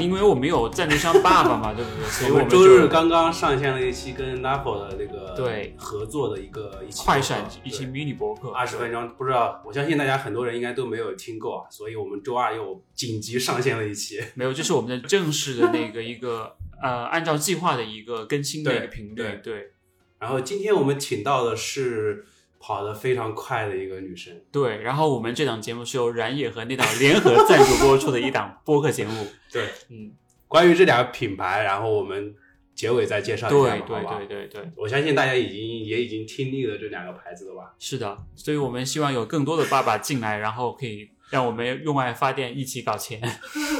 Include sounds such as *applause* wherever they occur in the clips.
因为我们有赞助商爸爸嘛，对不对？所以我们周日刚刚上线了一期跟 Napo 的那个对合作的一个一期快闪一期对 mini 博客，二十分钟，不知道，我相信大家很多人应该都没有听够啊，所以我们周二又紧急上线了一期。*laughs* 没有，这是我们的正式的那个一个呃，按照计划的一个更新的一个频率对，对然后今天我们请到的是跑得非常快的一个女生，对。然后我们这档节目是由燃野和那档联合赞助播出的一档播客节目，对，嗯，关于这两个品牌，然后我们结尾再介绍一下对嘛，好吧对对对对。我相信大家已经也已经听腻了这两个牌子了吧？是的，所以我们希望有更多的爸爸进来，然后可以让我们用爱发电，一起搞钱。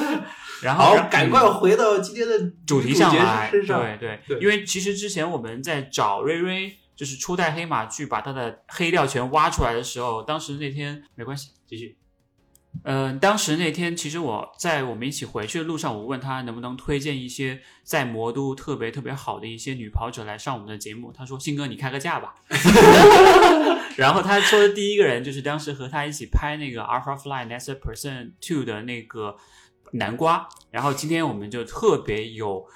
*laughs* 然后，赶快回到今天的主题上来。对对对因为其实之前我们在找瑞瑞，就是初代黑马去把他的黑料全挖出来的时候，当时那天没关系，继续。嗯、当时那天其实我在我们一起回去的路上，我问他能不能推荐一些在魔都特别特别好的一些女跑者来上我们的节目。他说：“信哥，你开个价吧。*laughs* ”然后他说的第一个人就是当时和他一起拍那个 Alpha Fly Next Percent Two 的那个南瓜。然后今天我们就特别有。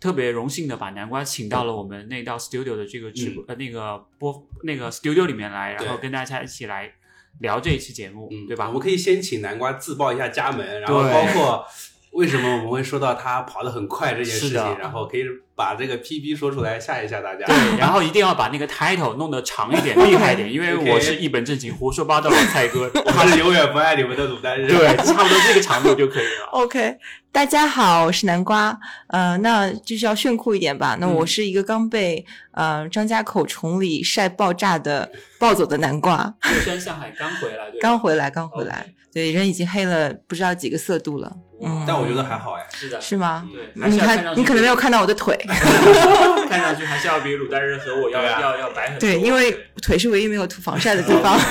特别荣幸的把南瓜请到了我们那道 studio 的这个直播、呃那个播那个 studio 里面来，然后跟大家一起来聊这一期节目，嗯，对吧？我？们可以先请南瓜自报一下家门，然后包括为什么我们会说到他跑得很快这件事情，然后可以把这个 PB 说出来吓一吓大家。对，然后一定要把那个 title 弄得长一点、厉害一点，*laughs* 因为我是一本正经胡说八道的蔡哥，我是永远不爱你们的卤蛋日。对，差不多这个长度就可以了。OK，大家好，我是南瓜。呃，那就是要炫酷一点吧。那嗯我是一个刚被呃张家口崇礼晒爆炸的暴走的南瓜，*laughs* 乐山向海刚回来，对，刚回来，刚回来。对，人已经黑了不知道几个色度了。嗯，但我觉得还好哎。是的，是吗？对，还你看你可能没有看到我的腿。*laughs* 看上去还是要比鲁代日和我要要要白很多。对，因为腿是唯一没有涂防晒的地方。*laughs*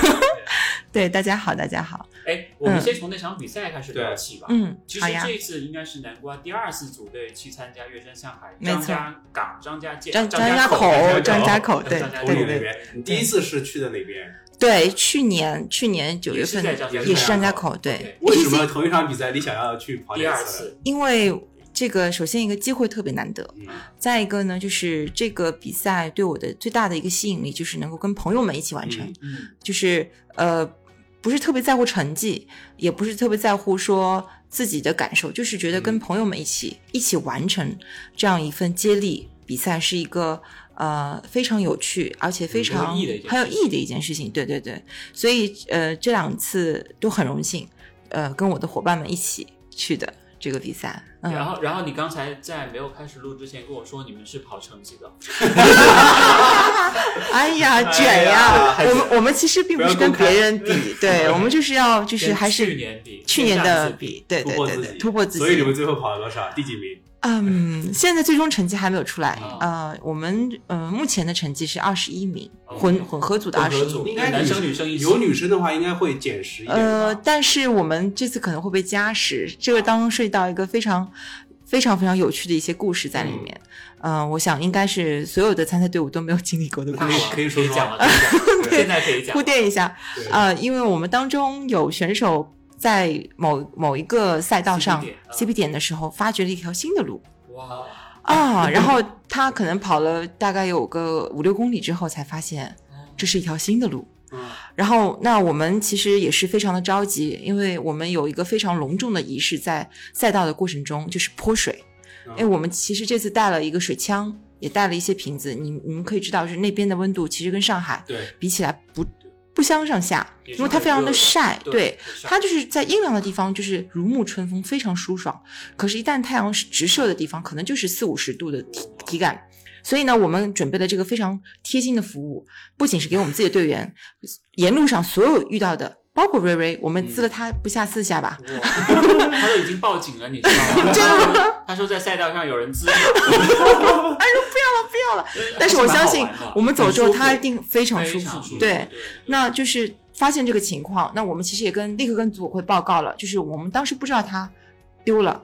*laughs* 对，大家好，大家好。哎，我们先从那场比赛开始聊起吧。嗯其，好呀。实这次应该是南瓜第二次组队去参加乐山向海，张家港、张家界、张张张家口、张家口，对张家口对对你第一次是去的哪边？对，去年去年九月份也是张家口对。为什么同一场比赛你想要去跑第？二次，因为这个首先一个机会特别难得，嗯，再一个呢，就是这个比赛对我的最大的一个吸引力就是能够跟朋友们一起完成，嗯嗯，就是呃不是特别在乎成绩，也不是特别在乎说自己的感受，就是觉得跟嗯。朋友们一起、一起完成这样一份接力比赛是一个。呃，非常有趣，而且非常很有意义的一件事很有意义的一件事情，对对对，所以呃，这两次都很荣幸，呃，跟我的伙伴们一起去的这个比赛，嗯，然后然后你刚才在没有开始录之前跟我说你们是跑成绩的，*laughs* 哎呀，哎卷呀！呀我们我们其实并不是跟别人比，对我们就是要就是还是去年比去年的比，对突破自对对对，己，突破自己。所以你们最后跑了多少？第几名？嗯，现在最终成绩还没有出来啊，呃，我们呃目前的成绩是二十一名，哦混混合组的二十一混合组名。应该男生女生一起有女生的话，应该会减十一点呃，但是我们这次可能会被加时，这个当中涉及到一个非常非常非常有趣的一些故事在里面。嗯、我想应该是所有的参赛队伍都没有经历过的故事。可以说说讲了，可以讲了 *laughs* 现在可以讲铺垫一下，对呃，因为我们当中有选手在某某一个赛道上 CP 点的时候，发掘了一条新的路。哇，啊，然后他可能跑了大概有个五六公里之后，才发现这是一条新的路。嗯。然后，那我们其实也是非常的着急，因为我们有一个非常隆重的仪式在赛道的过程中，就是泼水。嗯。因为我们其实这次带了一个水枪，也带了一些瓶子，你你们可以知道，就是那边的温度其实跟上海对，比起来不不相上下，因为它非常的晒，对对，它就是在阴凉的地方就是如沐春风，非常舒爽。可是，一旦太阳是直射的地方，可能就是四五十度的体体感。所以呢，我们准备了这个非常贴心的服务，不仅是给我们自己的队员，沿路上所有遇到的，包括瑞瑞，我们滋了他不下四下吧。哇他都已经报警了，你知道吗？*laughs* 真的吗？他说在赛道上有人滋他，不要了，不要了但是我相信我们走之后，他一定非常舒服，对，对，那就是发现这个情况，那我们其实也跟立刻跟组委会报告了，就是我们当时不知道他丢了，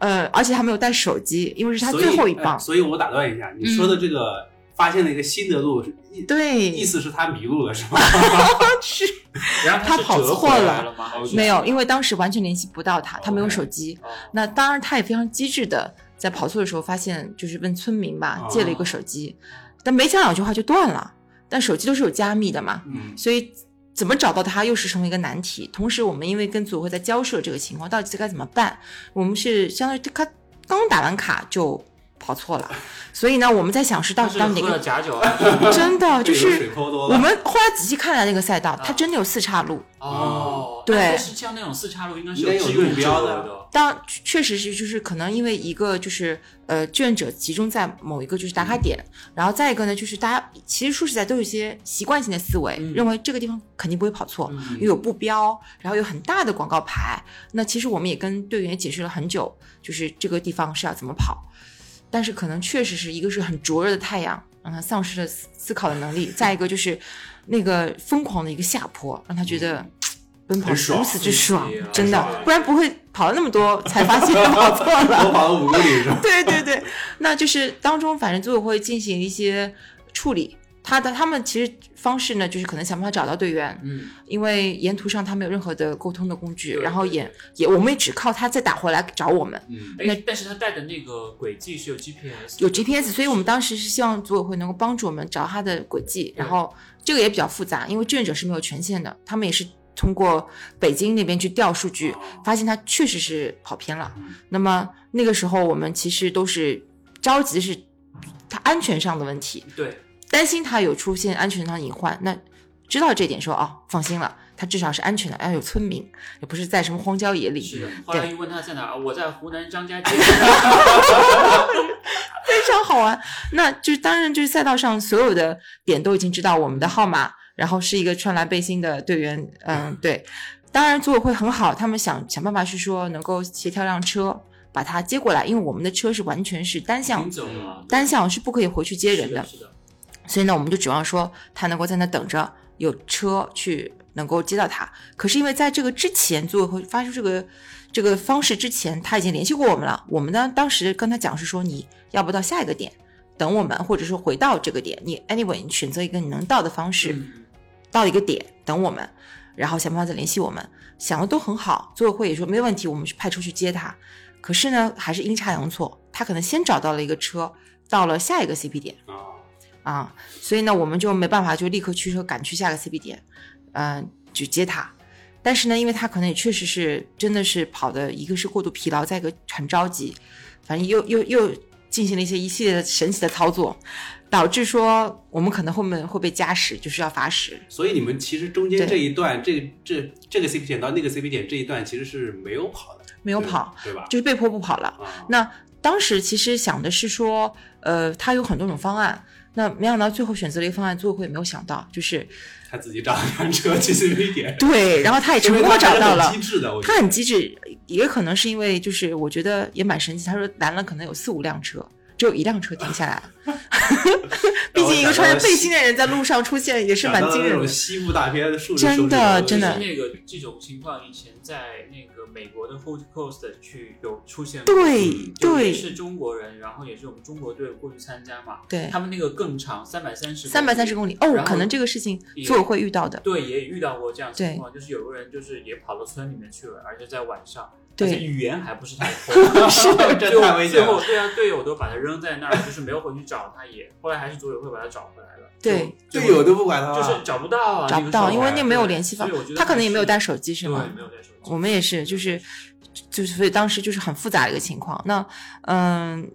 呃，而且他没有带手机，因为是他最后一棒。哎所以我打断一下，你说的这个发现了一个新的路，对，意思是他迷路了是吗？*laughs* 是 *laughs* 然后他跑错了吗？没有，因为当时完全联系不到他，他没有手机。哦那当然，他也非常机智的，在跑错的时候发现，就是问村民吧，哦借了一个手机，但没讲两句话就断了。但手机都是有加密的嘛，嗯，所以怎么找到他又是成为一个难题。同时，我们因为跟组委会在交涉这个情况，到底该怎么办？我们是相当于他刚打完卡就跑错了，所以呢，我们在想是到底到哪个假酒啊。*laughs* 真的 *laughs* 就是。我们后来仔细看了那个赛道，它啊真的有四岔路。哦，对。但是像那种四岔路应该是有志愿路标者的。当确实是就是可能因为一个就是呃志愿者集中在某一个就是打卡点，然后再一个呢就是大家其实说实在都有一些习惯性的思维，嗯。认为这个地方肯定不会跑错，嗯。又有步标，然后有很大的广告牌。那其实我们也跟队员解释了很久，就是这个地方是要怎么跑，但是可能确实是一个是很灼热的太阳，让他丧失了思思考的能力；*laughs* 再一个就是那个疯狂的一个下坡，让他觉得。奔跑如此之爽真的，不然不会跑了那么多才发现跑错了。*laughs* 我。跑了五公里是吧？*laughs* 对对对，那就是当中反正组委会进行一些处理，他的他们其实方式呢，就是可能想办法找到队员，嗯，因为沿途上他没有任何的沟通的工具，然后也也我们也只靠他再打回来找我们。嗯，那，但是他带的那个轨迹是有 GPS，有 GPS，所以我们当时是希望组委会能够帮助我们找他的轨迹，然后这个也比较复杂，因为志愿者是没有权限的，他们也是通过北京那边去调数据，发现他确实是跑偏了。那么那个时候我们其实都是着急的是他安全上的问题，对，担心他有出现安全上的隐患。那知道这点说哦，放心了，他至少是安全的，要有村民，也不是在什么荒郊野里。是的。后来一问他在哪儿，我在湖南张家界。*laughs* *laughs* 非常好玩。那就是当然就是赛道上所有的点都已经知道我们的号码，然后是一个穿蓝背心的队员，嗯，*laughs* 对。当然组委会很好，他们想想办法是说能够协调辆车把他接过来，因为我们的车是完全是单向单向是不可以回去接人的，是的，所以呢，我们就指望说他能够在那等着有车去能够接到他。可是因为在这个之前，组委会发出这个这个方式之前，他已经联系过我们了。我们呢当时跟他讲是说，你要不到下一个点等我们，或者说回到这个点，你 anyway 你选择一个你能到的方式，嗯到一个点等我们，然后想办法再联系我们。想的都很好，组委会也说没问题，我们去派出去接他。可是呢，还是阴差阳错，他可能先找到了一个车，到了下一个 CP 点。啊，啊，所以呢，我们就没办法，就立刻驱车赶去下个 CP 点，嗯、去接他。但是呢，因为他可能也确实是真的是跑的，一个是过度疲劳，再一个很着急，反正又又又进行了一些一系列的神奇的操作，导致说我们可能后面会被加时，就是要罚时。所以你们其实中间这一段，这这这个 CP 点到那个 CP 点这一段其实是没有跑的，没有跑，对吧？就是被迫不跑了。啊，那当时其实想的是说，呃，他有很多种方案，那没想到最后选择了一个方案，组委会也没有想到，就是他自己找了辆车去 CP 点，对，然后他也成功找到了机。智的，我他很机智，也可能是因为就是我觉得也蛮神奇。他说拦了可能有四五辆车，只有一辆车停下来了。*laughs* 毕竟一个穿着背心的人在路上出现也是蛮惊人的。西部大片的数真的真的。那个这种情况以前在那个美国的 Hood Coast 去有出现过，对对。是中国人，然后也是我们中国队过去参加嘛，对，他们那个更长，三百三十三百三十公里。哦可能这个事情也组委会遇到的。对，也遇到过这样情况，就是有个人就是也跑到村里面去了，而且在晚上，对而且语言还不是太通，*laughs* *laughs* 是的最这太后危险了。最后对啊，队友都把他扔在那儿，就是没有回去找他也，后来还是组委会把他找回来了。对队友都不管他，就是找不到啊，找不到，因为那没有联系方所以我觉，得他可能也没有带手手机是吗对，？没有带手机。我们也是，就是就是，所以当时就是很复杂的一个情况。那嗯，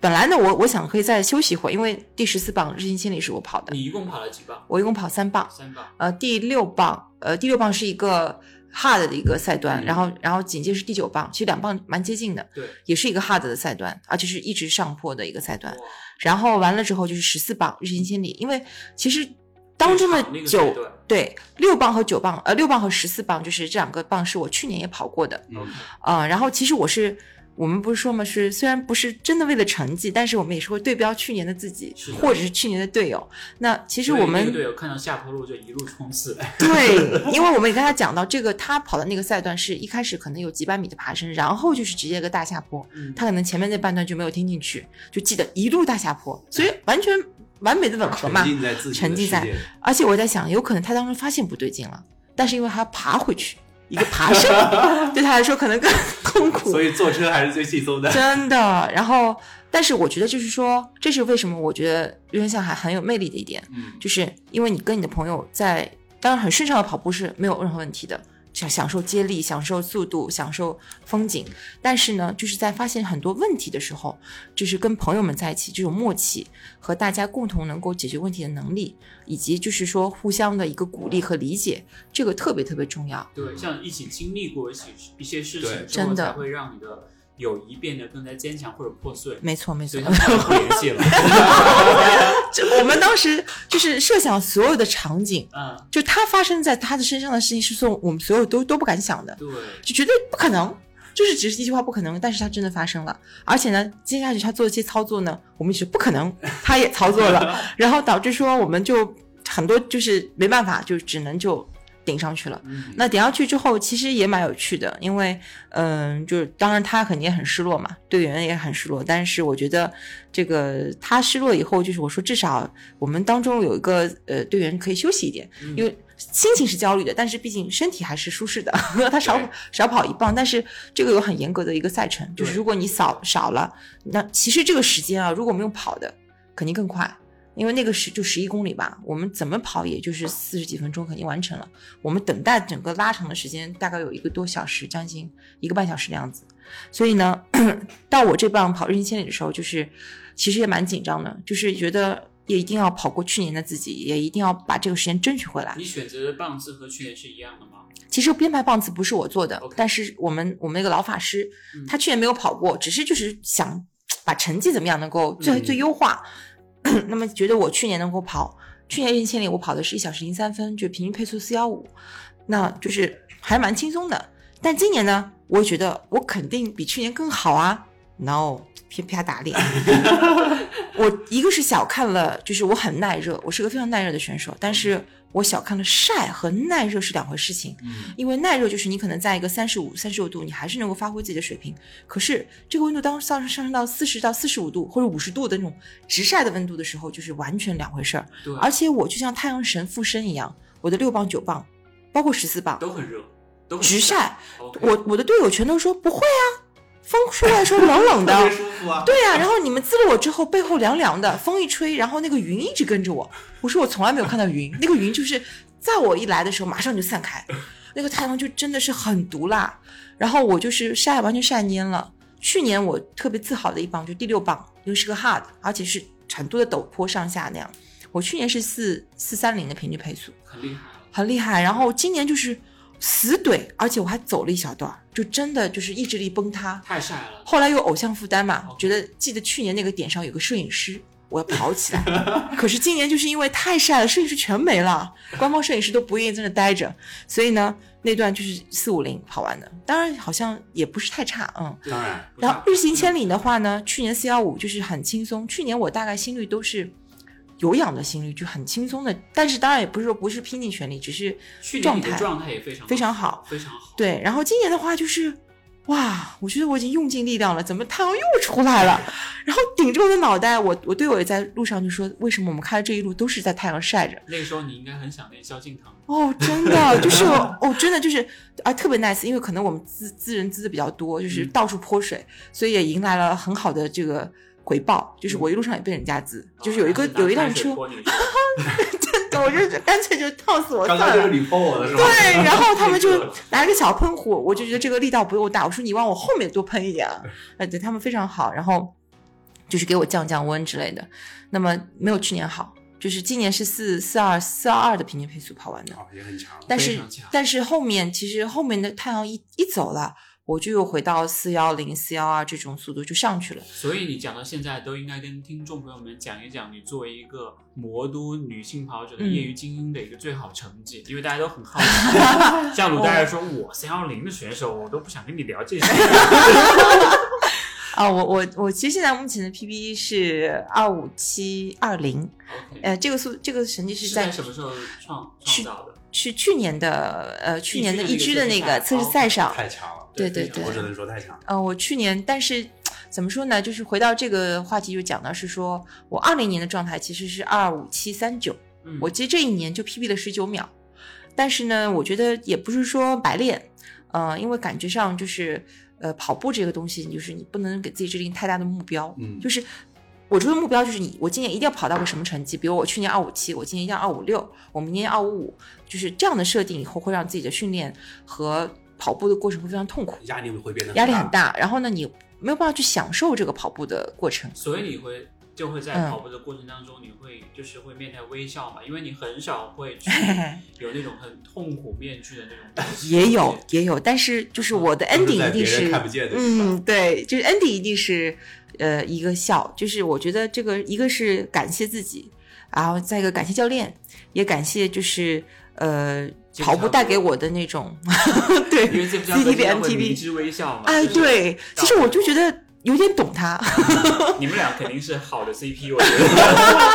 本来呢，我我想可以再休息一会儿，因为第十四棒日行千里是我跑的，你一共跑了几棒？我一共跑三棒。三棒。呃，第六棒，呃，第六棒是一个 hard 的一个赛段，嗯然后然后紧接着是第九棒，其实两棒蛮接近的，对，也是一个 hard 的赛段，而且是一直上坡的一个赛段。然后完了之后就是十四棒日行千里，因为其实当中的九对六棒和九棒，呃六棒和十四棒，就是这两个棒是我去年也跑过的，嗯啊、然后其实我是。我们不是说嘛，是虽然不是真的为了成绩，但是我们也是会对标去年的自己或者是去年的队友。那其实我们队友看到下坡路就一路冲刺，对，因为我们也跟他讲到，这个他跑的那个赛段是一开始可能有几百米的爬升，然后就是直接一个大下坡，嗯他可能前面那半段就没有听进去，就记得一路大下坡，所以完全完美的吻合嘛沉。浸在自己的沉浸在而且我在想，有可能他当时发现不对劲了，但是因为还要爬回去，一个爬升对他来说可能更 *laughs* 痛苦。所以坐车还是最轻松的。真的。然后，但是我觉得就是说，这是为什么我觉得岳云向还很有魅力的一点，嗯，就是因为你跟你的朋友在，当然很顺畅的跑步是没有任何问题的。享享受接力，享受速度，享受风景，但是呢，就是在发现很多问题的时候，就是跟朋友们在一起这种默契和大家共同能够解决问题的能力，以及就是说互相的一个鼓励和理解，这个特别特别重要。对，像一起经历过一起一些事情之后，真的。才会让你的友谊变得更加坚强或者破碎。没错，没错所以。他们不联系了。*laughs* 这我们当时就是设想所有的场景，嗯，就他发生在他的身上的事情，是说我们所有都都不敢想的，对，就绝对不可能，就是只是一句话不可能，但是他真的发生了，而且呢，接下去他做的这些操作呢，我们是不可能，*laughs* 他也操作了，然后导致说我们就很多就是没办法，就只能就顶上去了。嗯，那顶上去之后，其实也蛮有趣的，因为嗯，就是当然他肯定也很失落嘛，队员也很失落，但是我觉得这个他失落以后，就是我说至少我们当中有一个呃队员可以休息一点，因为心情是焦虑的，但是毕竟身体还是舒适的，*laughs* 他少对少跑一棒，但是这个有很严格的一个赛程，就是如果你少少了，那其实这个时间啊，如果没有跑的，肯定更快。因为那个十就十一公里吧，我们怎么跑也就是四十几分钟肯定完成了。我们等待整个拉长的时间大概有一个多小时，将近一个半小时的样子。所以呢，*clears throat* 到我这棒跑日行千里的时候，就是其实也蛮紧张的，就是觉得也一定要跑过去年的自己，也一定要把这个时间争取回来。你选择的棒次和去年是一样的吗？其实编排棒次不是我做的但是我们我们那个老法师嗯，他去年没有跑过，只是就是想把成绩怎么样能够最、嗯最优化。*clears throat* 那么觉得我去年能够跑，去年一千里我跑的是一小时零三分，就平均配速四幺五，那就是还蛮轻松的。但今年呢，我觉得我肯定比去年更好啊。No，啪啪打脸。*laughs* 我一个是小看了，就是我很耐热，我是个非常耐热的选手，但是我小看了晒和耐热是两回事情。嗯，因为耐热就是你可能在一个三十五、三十六度，你还是能够发挥自己的水平。可是这个温度当上上升到四十到四十五度或者五十度的那种直晒的温度的时候，就是完全两回事儿。对，而且我就像太阳神附身一样，我的六磅、九磅，包括十四磅，都很热，都很直晒。我我的队友全都说不会啊，风吹来的时候冷冷的。*laughs* 对呀、然后你们滋了我之后，背后凉凉的，风一吹，然后那个云一直跟着我。我说我从来没有看到云，*laughs* 那个云就是在我一来的时候马上就散开，那个太阳就真的是很毒辣。然后我就是晒完全晒蔫了。去年我特别自豪的一棒就第六棒，因为是个 hard，而且是成都的陡坡上下那样。我去年是四四三零的平均配速，很厉害。很厉害。然后今年就是死怼，而且我还走了一小段儿，就真的就是意志力崩塌。太晒了，后来有偶像负担嘛，觉得记得去年那个点上有个摄影师，我要跑起来。*laughs* 可是今年就是因为太晒了，摄影师全没了，官方摄影师都不愿意在那待着，所以呢，那段就是四五零跑完的，当然好像也不是太差，嗯。当然，然后日行千里的话呢，去年四幺五就是很轻松，去年我大概心率都是有氧的心率，就很轻松的，但是当然也不是说不是拼尽全力，只是去状态状态也非常非常好，非常好。对，然后今年的话就是，哇，我觉得我已经用尽力量了，怎么太阳又出来了？*laughs* 然后顶着我的脑袋，我我队友也在路上就说，为什么我们开的这一路都是在太阳晒着？那个时候你应该很想念萧敬腾。哦，真的就是哦，真的就是啊，特别 nice，因为可能我们资资人资的比较多，就是嗯到处泼水，所以也迎来了很好的这个回报。就是我一路上也被人家资，就是有一个哦有一辆车，*laughs* 我就干脆就套死我算了。刚就是你泼我的是吧？对，然后他们就 *laughs* 拿了个小喷壶，我就觉得这个力道不够大，我说你往我后面多喷一点啊，*laughs* 呃，对他们非常好，然后就是给我降降温之类的。那么没有去年好，就是今年是四四二四二二的平均配速跑完的，哦，也很强。但是但是后面其实后面的太阳一一走了，我就又回到四幺零四幺二这种速度就上去了。所以你讲到现在，都应该跟听众朋友们讲一讲你作为一个魔都女性跑者的嗯业余精英的一个最好成绩，因为大家都很好奇。*laughs* 像鲁大爷说，我三幺零的选手，我都不想跟你聊这些。*laughs* 啊，我我我其实现在目前的 PB 是二五七二零，呃，这个速这个成绩是是在在什么时候创创造的？是去年的呃去年的一一支的那个测试赛上，太强了，对对对我只能说太强嗯。呃，我去年但是怎么说呢？就是回到这个话题，就讲到是说我二零年的状态其实是二五七三九，嗯我其实这一年就 PB 了十九秒，但是呢，我觉得也不是说白练，呃，因为感觉上就是呃跑步这个东西，就是你不能给自己制定太大的目标，嗯就是我这个目标就是你，我今年一定要跑到个什么成绩，比如我去年二五七，我今年一定要二五六，我明年二五五，就是这样的设定以后会让自己的训练和跑步的过程会非常痛苦，压力会变得压力很。大，然后呢，你没有办法去享受这个跑步的过程。所以你会就会在嗯跑步的过程当中，你会就是会面带微笑嘛，因为你很少会去 *laughs* 有那种很痛苦面具的那种。也有也有，但是就是我的 ending 一定是看不见的嗯，对，就是 ending 一定是呃一个笑，就是我觉得这个一个是感谢自己，然后再一个感谢教练，也感谢就是呃跑步带给我的那种对因为这部 CTB 会迷 MTB，之微笑嘛。哎对，其实我就觉得有点懂他 *laughs* *laughs* 你们俩肯定是好的 CP，我觉得。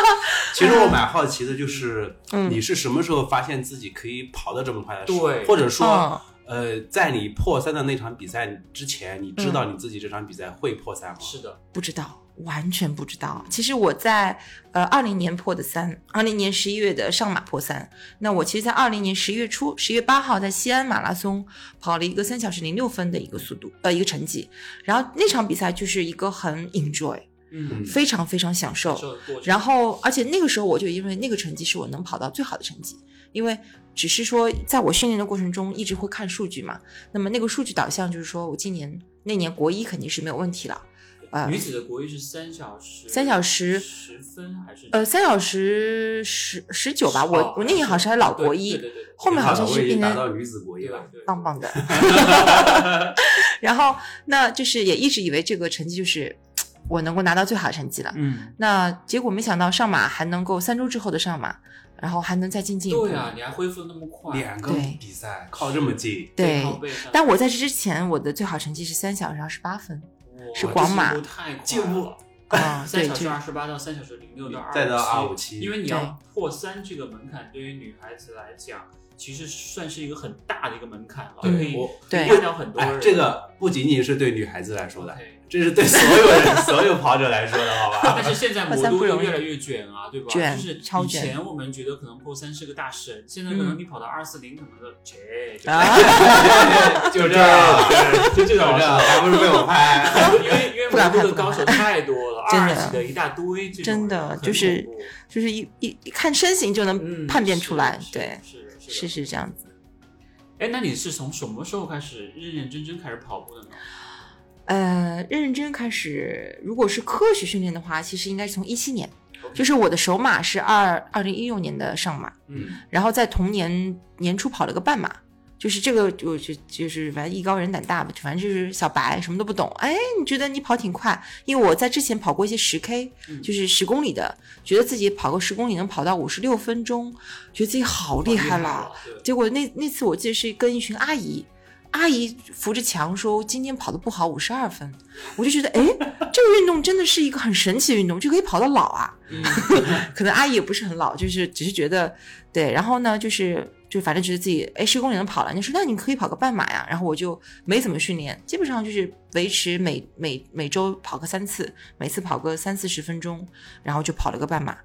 *laughs* 其实我蛮好奇的，就是嗯你是什么时候发现自己可以跑得这么快的？对或者说嗯，呃，在你破三的那场比赛之前，你知道你自己这场比赛会破三吗？是的，不知道。完全不知道。其实我在呃二零年破的三，二零年十一月的上马破三。那我其实，在二零年十一月初，十月八号在西安马拉松跑了一个三小时零六分的一个速度，呃，一个成绩。然后那场比赛就是一个很 enjoy，嗯，非常非常享受。然后，而且那个时候我就因为那个成绩是我能跑到最好的成绩，因为只是说在我训练的过程中一直会看数据嘛。那么那个数据导向就是说我今年那年国一肯定是没有问题了，呃女子的国一是三小时，三小时十分还是呃，三小时十十九吧，我哦我那年好像还是老国一后面好像是变成已经达到女子国一了。棒棒的。*laughs* *laughs* 然后那就是也一直以为这个成绩就是 *tsk* 我能够拿到最好的成绩了。嗯，那结果没想到上马还能够三周之后的上马，然后还能再进进一步。对啊，你还恢复的那么快，两个比赛靠这么近，对但我在这之前，我的最好成绩是三小时二十八分哇是广马这进步太快进步了。啊，*laughs* 三小时二十八到三小时零六到再到257 257因为你要破三这个门槛，对于女孩子来讲，其实算是一个很大的一个门槛了，对可以我对。压掉很多人。，哎这个不仅仅是对女孩子来说的。这是对所有人、所有跑者来说的，好吧？*laughs* 但是现在破魔都越来越卷啊，对吧？卷就是以超卷。前我们觉得可能破三是个大神，现在可能嗯。你跑到二四零，可能说切，就啊，*laughs* 就这样，*laughs* 就这种这样，还不是被我拍？因为因为魔都的高手太多了，二级的一大堆，真的就是就是一一一看身形就能嗯判别出来，对，是是是这样子。哎，那你是从什么时候开始认认真真开始跑步的呢？呃，认认真开始，如果是科学训练的话，其实应该是从一七年，就是我的首马是二二零一六年的上马，嗯，然后在同年年初跑了个半马，就是这个我就就是反正艺高人胆大吧，反正就是小白什么都不懂，哎，你觉得你跑挺快？因为我在之前跑过一些十 K，嗯就是十公里的，觉得自己跑个十公里能跑到五十六分钟，觉得自己好厉害了。结果那那次我记得是跟一群阿姨，阿姨扶着墙说今天跑的不好，五十二分，我就觉得哎，这个运动真的是一个很神奇的运动，就可以跑到老啊。嗯，*laughs* 可能阿姨也不是很老，就是只是觉得对，然后呢，就是就反正觉得自己哎十公里能跑了，你说那你可以跑个半马呀，然后我就没怎么训练，基本上就是维持每每每周跑个三次，每次跑个三四十分钟，然后就跑了个半马，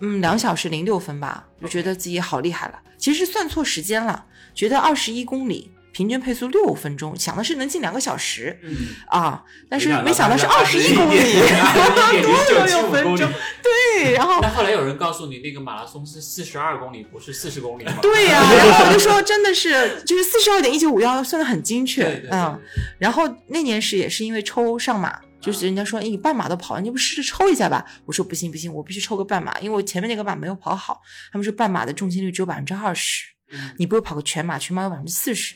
嗯，两小时零六分吧，就觉得自己好厉害了。其实算错时间了，觉得二十一公里平均配速六分钟，想的是能进两个小时嗯，啊，但是没没想到是二十一公里，*laughs* 多了六分钟，对，然后那后来有人告诉你，那个马拉松是四十二公里，不是四十公里吗？*laughs* 对呀、然后我就说真的是，就是四十二点一九五幺算的很精确，对对对嗯。然后那年是也是因为抽上马，就是人家说，哎，你半马都跑了，你不试着抽一下吧？我说不行不行，我必须抽个半马，因为我前面那个马没有跑好，他们说半马的重心率只有百分之二十，嗯你不如跑个全马，全马有百分之四十。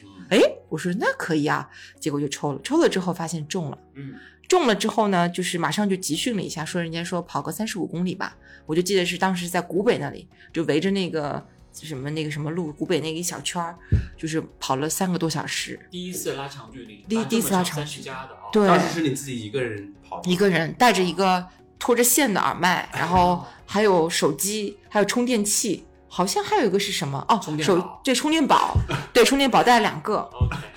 哎，我说那可以啊，结果就抽了，抽了之后发现中了。嗯，中了之后呢，就是马上就集训了一下，说人家说跑个三十五公里吧，我就记得是当时在古北那里，就围着那个什么那个什么路，古北那个一小圈儿，就是跑了三个多小时，第一次拉长距离，第一第一次拉长三距离十加的啊，对当时是你自己一个人跑的，一个人带着一个拖着线的耳麦，然后还有手机，还有充电器，好像还有一个是什么？哦，手充电宝对充电宝，对 *laughs* 充电宝带了两个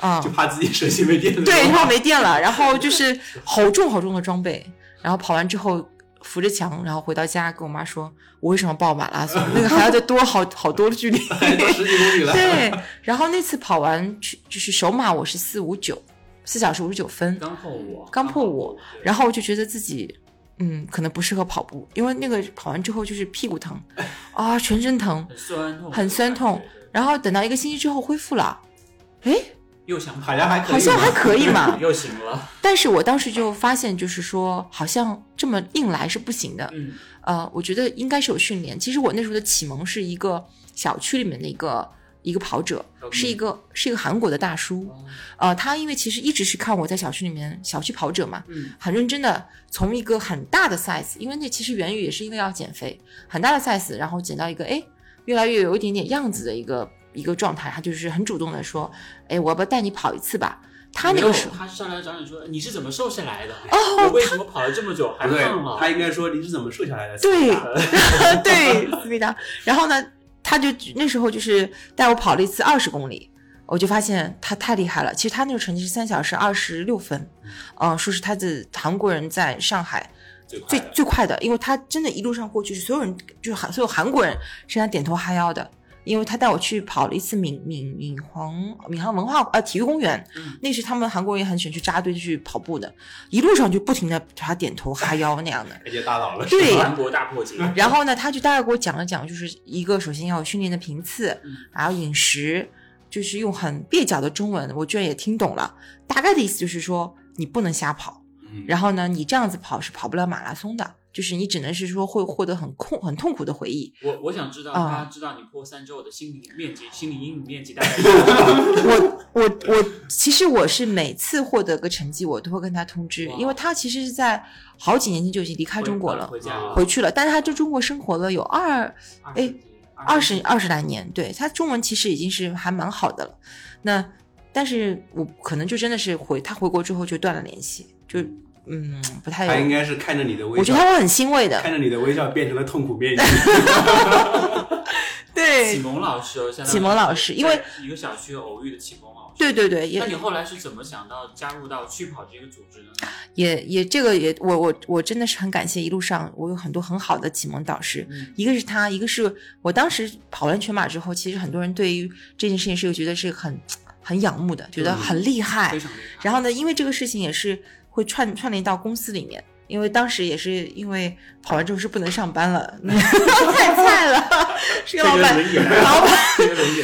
嗯就，怕自己手机没电了。对，怕没电了，然后就是好重好重的装备，然后跑完之后扶着墙，然后回到家跟我妈说，我为什么报马拉松？那个还要再多好 *laughs* 好多的距离。多十几公里了。对，然后那次跑完去就是首马我是四五九，四小时五十九分，刚破五，刚破五，然后我就觉得自己。嗯，可能不适合跑步，因为那个跑完之后就是屁股疼，*laughs* 啊，全身疼，很酸痛，很酸痛。然后等到一个星期之后恢复了，哎，又想跑好像还可以好像还可以嘛。*laughs* 又行了，但是我当时就发现，就是说，好像这么硬来是不行的。嗯，呃，我觉得应该是有训练。其实我那时候的启蒙是一个小区里面的一个一个跑者，是一个是一个韩国的大叔。哦呃，他因为其实一直是看我在小区里面小区跑者嘛，嗯，很认真的从一个很大的 size，因为那其实源于也是因为要减肥，很大的 size，然后减到一个哎越来越有一点点样子的一个一个状态，他就是很主动的说，哎，我要不要带你跑一次吧？他那个时候。他上来找你说你是怎么瘦下来的？哦我为什么跑了这么久还胖，了？他应该说你是怎么瘦下来的？对对，思密达。然后呢，他就那时候就是带我跑了一次二十公里，我就发现他太厉害了。其实他那个成绩是三小时二十六分，嗯、说是他的韩国人在上海最最快的最快的，因为他真的一路上过去，所有人就是韩所有韩国人是他点头哈腰的。因为他带我去跑了一次闵闵闵皇闵行文化呃体育公园，嗯那是他们韩国人也很喜欢去扎堆去跑步的，一路上就不停的给他点头哈腰那样的。*laughs* 感觉大佬了。对韩国大破解，然后呢，他就大概给我讲了讲，就是一个首先要有训练的频次嗯，还有饮食，就是用很蹩脚的中文，我居然也听懂了。大概的意思就是说，你不能瞎跑，嗯然后呢，你这样子跑是跑不了马拉松的，就是你只能是说会获得很痛很痛苦的回忆。我我想知道啊他知道你破三之后的心理面积，心理阴影面积大概是多少？我我我，其实我是每次获得个成绩，我都会跟他通知，因为他其实是在好几年前就已经离开中国了，回家了回去了，但是他在中国生活了有二哎二十二十来年，对他中文其实已经是还蛮好的了。那但是我可能就真的是回他回国之后就断了联系，就嗯不太有。他应该是看着你的微笑，我觉得他会很欣慰的，看着你的微笑变成了痛苦面具。*laughs* 对启蒙老师启蒙老师因为一个小区偶遇的启蒙老师。对对对，那你后来是怎么想到加入到趣跑这个组织呢？也也这个也我我我真的是很感谢一路上我有很多很好的启蒙导师，嗯一个是他，一个是我当时跑完全马之后，其实很多人对于这件事情是觉得是很很仰慕的，觉得很厉害非。常厉害。然后呢，因为这个事情也是会串串联到公司里面，因为当时也是因为跑完之后是不能上班了，*laughs* 太菜了，是个老板，老板。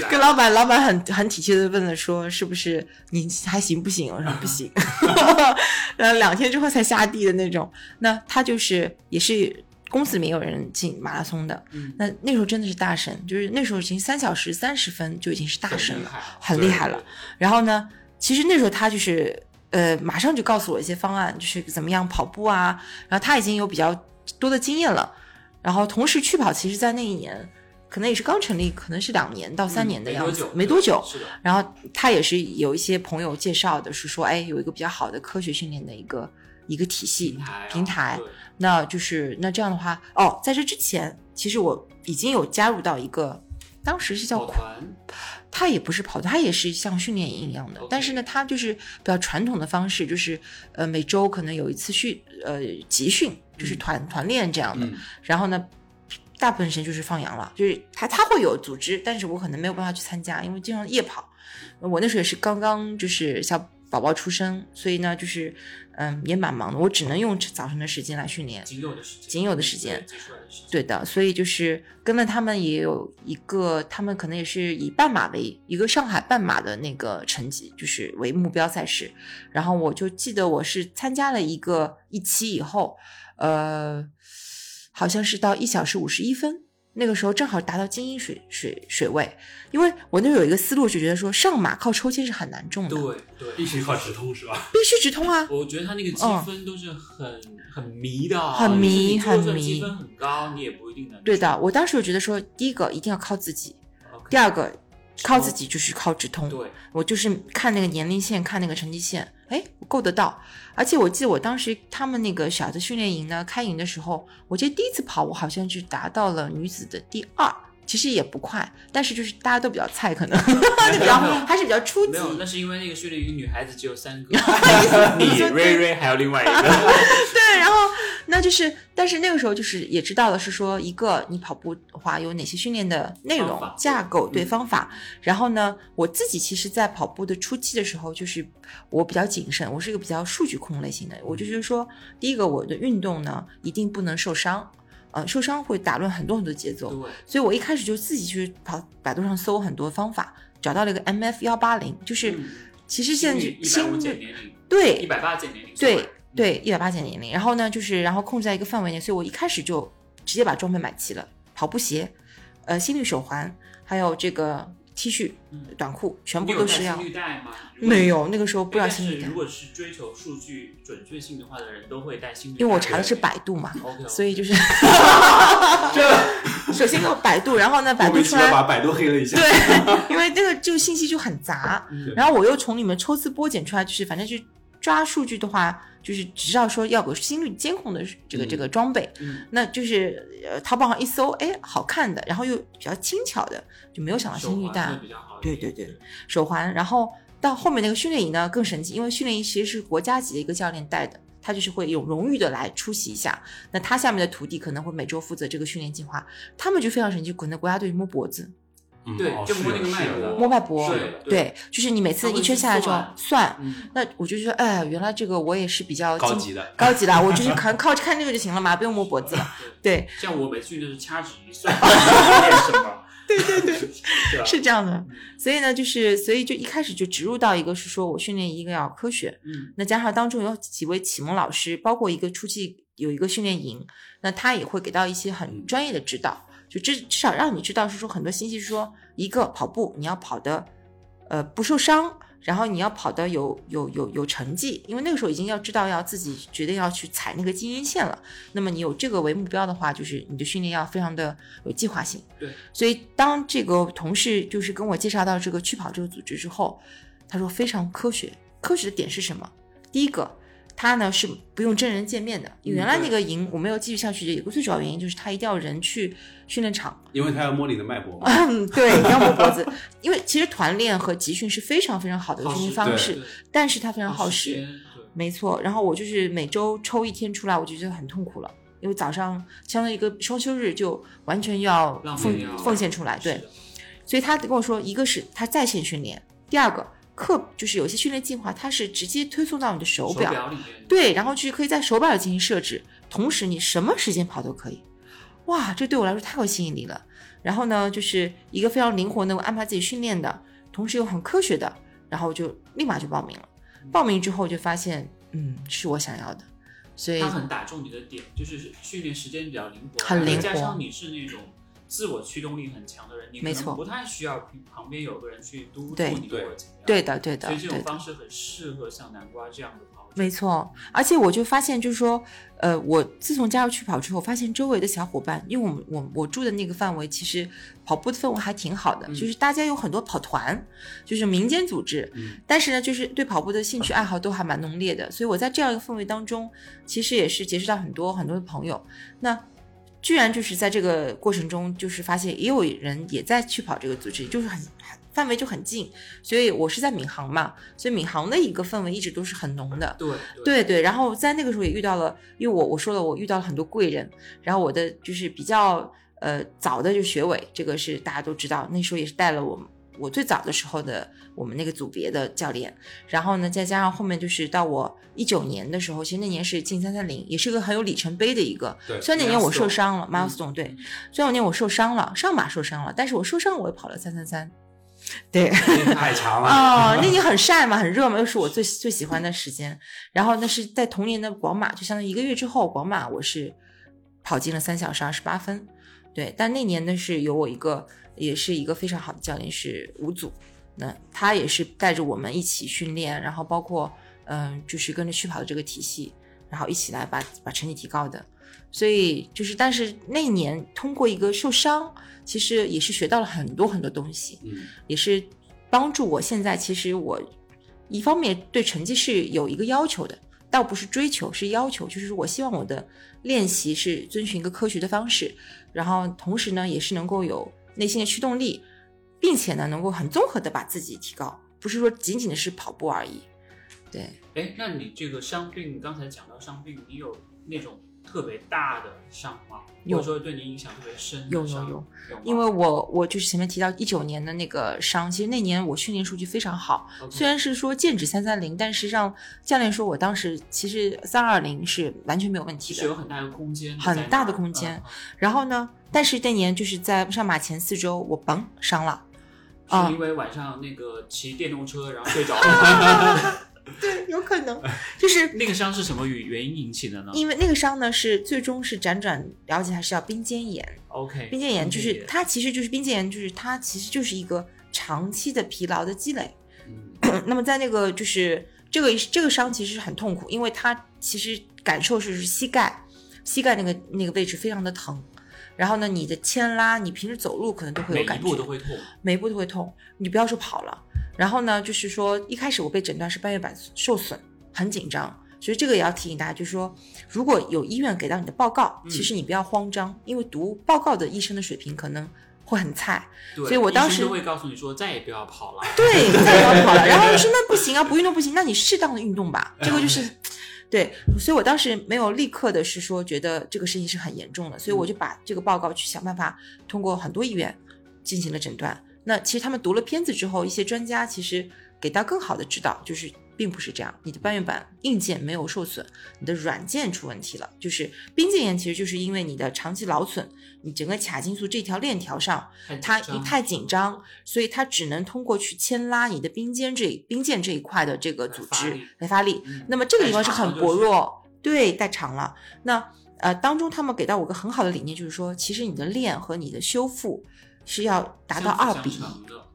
跟老板，老板很很体贴的问了说，是不是你还行不行？我说不行，*laughs* 然后两天之后才下地的那种。那他就是也是公司里面有人进马拉松的，嗯那那时候真的是大神，就是那时候已经三小时三十分就已经是大神了，很厉害了。然后呢，其实那时候他就是呃，马上就告诉我一些方案，就是怎么样跑步啊。然后他已经有比较多的经验了。然后同时去跑，其实在那一年可能也是刚成立，可能是两年到三年的样子，嗯没多久。是的，然后他也是有一些朋友介绍的，是说，哎，有一个比较好的科学训练的一个一个体系平台啊平台那就是那这样的话，哦，在这之前，其实我已经有加入到一个，当时是叫跑团，它也不是跑团，它也是像训练营一样的。但是呢，它就是比较传统的方式，就是呃每周可能有一次训呃集训，就是嗯。团、团练这样的。嗯。然后呢，大部分时间就是放羊了，就是它它会有组织，但是我可能没有办法去参加，因为经常夜跑。我那时候也是刚刚就是小宝宝出生，所以呢就是嗯也蛮忙的，我只能用早晨的时间来训练。仅有的时间，仅有的时间对挤出来的时间，对的，所以就是跟了他们也有一个，他们可能也是以半马为一个上海半马的那个成绩，就是为目标赛事。然后我就记得我是参加了一个一期以后，呃，好像是到一小时五十一分，那个时候正好达到精英水水水位。因为我那时候有一个思路，就觉得说上马靠抽签是很难中的，对对，必须靠直通是吧？必须直通啊。我觉得他那个积分都是很、很迷的啊，很迷很迷积分很高，你也不一定能对的，我当时就觉得说，第一个一定要靠自己第二个靠自己就是靠直通。对，我就是看那个年龄线，看那个成绩线，哎，我够得到。而且我记得我当时他们那个小的训练营呢，开营的时候，我记得第一次跑，我好像就达到了女子的第二，其实也不快，但是就是大家都比较菜，可能。*laughs* 就比较还是比较初级。没。有，那是因为那个训练营女孩子只有三个，*laughs* 你瑞瑞还有另外一个，*laughs* 对，然后那就是，但是那个时候就是也知道了，是说一个你跑步的话有哪些训练的内容架构，对嗯方法。然后呢，我自己其实，在跑步的初期的时候，就是我比较谨慎，我是一个比较数据控类型的，我就觉得说，第一个我的运动呢一定不能受伤，呃，受伤会打乱很多很多节奏。所以我一开始就自己去跑百度上搜很多方法，找到了一个 MF 幺八零，就是嗯其实现在心率对一百八减年龄，对对，一百八减年龄。然后呢，就是然后控制在一个范围内，所以我一开始就直接把装备买齐了，跑步鞋，呃，心率手环，还有这个 T 恤、嗯。短裤，全部都是要？没有，那个时候不知道但心率带。是如，果是追求数据准确性的话的人，都会带心率带，因为我查的是百度嘛，OK，*laughs* 所以就是这 *laughs* 首先用百度，然后呢，百度出来把百度黑了一下。对，因为这个这个信息就很杂，嗯。然后我又从里面抽丝剥茧出来，就是反正就抓数据的话，就是只知道说要个心率监控的这个、嗯这个装备，嗯那就是呃淘宝上一搜，哎，好看的，然后又比较轻巧的，就没有想到心率带对对对手环，然后到后面那个训练营呢更神奇，因为训练营其实是国家级的一个教练带的。他就是会有荣誉的来出席一下，那他下面的徒弟可能会每周负责这个训练计划，他们就非常神奇，可能国家队摸脖子，嗯对就摸那个的是的脉搏摸脉搏，对，就是你每次一圈下来之后算，嗯，那我就觉得，哎，原来这个我也是比较高级的。高级的，我就是 *laughs* 靠靠看这个就行了嘛，不用摸脖子了。*laughs* 对，像我每次就是掐指一算，*laughs* 练什么？对对对？是这样的。所以呢，就是所以就一开始就植入到一个是说我训练一个要科学，嗯那加上当中有几位启蒙老师，包括一个初期有一个训练营，那他也会给到一些很嗯专业的指导，就至至少让你知道是说很多信息是说，一个跑步你要跑的，呃不受伤，然后你要跑的有有有有成绩，因为那个时候已经要知道要自己决定要去踩那个精英线了。那么你有这个为目标的话，就是你的训练要非常的有计划性。对，所以当这个同事就是跟我介绍到这个去跑这个组织之后，他说非常科学。科学的点是什么？第一个，他呢是不用真人见面的。嗯原来那个营我没有继续下去，有个最主要原因就是他一定要人去训练场，因为他要摸你的脉搏 *laughs* 对，要摸脖子。*laughs* 因为其实团练和集训是非常非常好的训练方式，但是它非常耗时。没错，然后我就是每周抽一天出来，我就觉得很痛苦了，因为早上相当于一个双休日就完全要奉奉献出来，对。所以他跟我说，一个是他在线训练，第二个课就是有些训练计划，它是直接推送到你的手手表，里面，对，然后就是可以在手表里进行设置，同时你什么时间跑都可以。哇，这对我来说太有吸引力了。然后呢，就是一个非常灵活能够安排自己训练的，同时又很科学的，然后就立马就报名了。报名之后就发现，嗯，是我想要的，所以它很打中你的点，就是训练时间比较灵活，很灵活加上你是那种自我驱动力很强的人，你可没错能不太需要旁边有个人去督促对你或者怎么样。对的，对的，所以这种。方式很适合像南瓜这样的跑者。没错，而且我就发现，就是说，呃，我自从加入去跑之后，发现周围的小伙伴，因为我们我我住的那个范围，其实跑步的氛围还挺好的，嗯就是大家有很多跑团，就是民间组织，嗯但是呢，就是对跑步的兴趣爱好都还蛮浓烈的，所以我在这样一个氛围当中，其实也是结识到很多很多的朋友。那居然就是在这个过程中，就是发现也有人也在去跑这个组织，就是很很范围就很近，所以我是在闵行嘛，所以闵行的一个氛围一直都是很浓的。对对对，然后在那个时候也遇到了，因为我我说了，我遇到了很多贵人，然后我的就是比较呃早的就学委，这个是大家都知道，那时候也是带了我们我最早的时候的我们那个组别的教练，然后呢再加上后面就是到我一九年的时候，其实那年是进三三零，也是个很有里程碑的一个，对虽然那年我受伤了嗯，milestone 对，虽然那年我受伤了，上马受伤了，但是我受伤我也跑了三三三，对。太长了。哦，那年很晒嘛，很热嘛，又是我最最喜欢的时间。然后那是在同年的广马，就相当于一个月之后，广马我是跑进了三小时二十八分。对，但那年呢是有我一个，也是一个非常好的教练，是吴祖。那他也是带着我们一起训练，然后包括嗯、就是跟着去跑的这个体系，然后一起来把把成绩提高的。所以就是，但是那一年通过一个受伤，其实也是学到了很多很多东西。嗯，也是帮助我现在其实我一方面对成绩是有一个要求的，倒不是追求，是要求，就是我希望我的练习是遵循一个科学的方式，然后同时呢也是能够有内心的驱动力，并且呢，能够很综合的把自己提高，不是说仅仅的是跑步而已。对，哎，那你这个伤病，刚才讲到伤病，你有那种特别大的伤吗？有。或者说对你影响特别深有有有，因为我我就是前面提到一九年的那个伤，其实那年我训练数据非常好虽然是说剑指三三零，但实际上教练说我当时其实三二零是完全没有问题的。是有很大的空间，很大的空间。嗯然后呢，但是那年就是在上马前四周，我嘣伤了。是因为晚上那个骑电动车然后睡着了，*laughs* 对，有可能，就是那个伤是什么原原因引起的呢因为那个伤呢是最终是辗转了解它是叫冰肩炎，？OK，冰肩炎就是炎它其实就是冰肩炎，就是它其实就是一个长期的疲劳的积累。嗯 *clears throat* 那么在那个就是这个这个伤其实很痛苦，因为它其实感受是是膝盖，膝盖那个那个位置非常的疼。然后呢，你的牵拉，你平时走路可能都会有感觉，每一步都会痛，每一步都会痛。你不要说跑了，然后呢，就是说一开始我被诊断是半月板受损，很紧张。所以这个也要提醒大家，就是说，如果有医院给到你的报告，嗯其实你不要慌张，因为读报告的医生的水平可能会很菜。对，所以我当时都会告诉你说再也不要跑了，对，再也不要跑了。然后说 *laughs* 那不行啊，不运动不行，那你适当的运动吧。这个就是，*laughs* 对，所以我当时没有立刻的是说觉得这个事情是很严重的，所以我就把这个报告去想办法通过很多医院进行了诊断。那其实他们读了片子之后，一些专家其实给到更好的指导，就是并不是这样，你的半月板硬件没有受损，你的软件出问题了。就是冰腱炎，其实就是因为你的长期劳损，你整个髂胫束这条链条上它一太紧张，所以它只能通过去牵拉你的冰肩这冰腱这一块的这个组织来发力那么这个地方是很薄弱，对，太长了。那呃，当中他们给到我个很好的理念，就是说，其实你的练和你的修复是要达到二比一，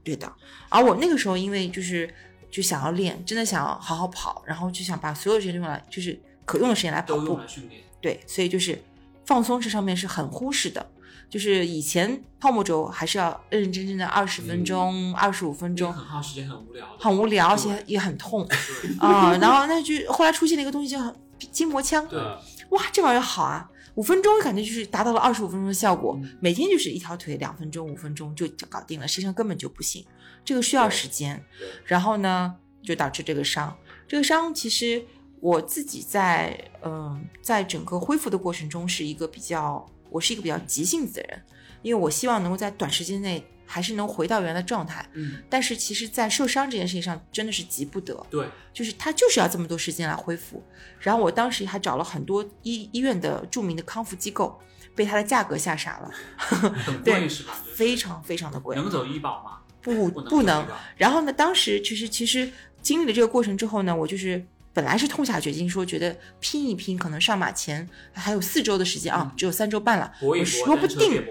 对的。而我那个时候因为就是就想要练，真的想要好好跑，然后就想把所有时间用来就是可用的时间来跑步。训练。对，所以就是放松这上面是很忽视的。就是以前泡沫轴还是要认认真真的二十分钟、二十五分钟，很耗时间，很无聊，很无聊，而且也很痛对。啊、然后那就后来出现了一个东西叫筋膜枪，对。嗯哇，这玩意儿好啊！五分钟感觉就是达到了二十五分钟的效果，嗯。每天就是一条腿两分钟、五分钟就就搞定了，实际上根本就不行，这个需要时间。然后呢，就导致这个伤。这个伤其实我自己在嗯、在整个恢复的过程中是一个比较，我是一个比较急性子的人，因为我希望能够在短时间内还是能回到原来的状态。嗯，但是其实，在受伤这件事情上，真的是急不得。对，就是他就是要这么多时间来恢复。然后我当时还找了很多医医院的著名的康复机构，被它的价格吓傻了，很对贵是吧？非常非常的贵，能走医保吗？不不能。然后呢，当时其实其实经历了这个过程之后呢，我就是本来是痛下决心说，觉得拼一拼，可能上马前还有四周的时间啊，只有三周半了，我说不定。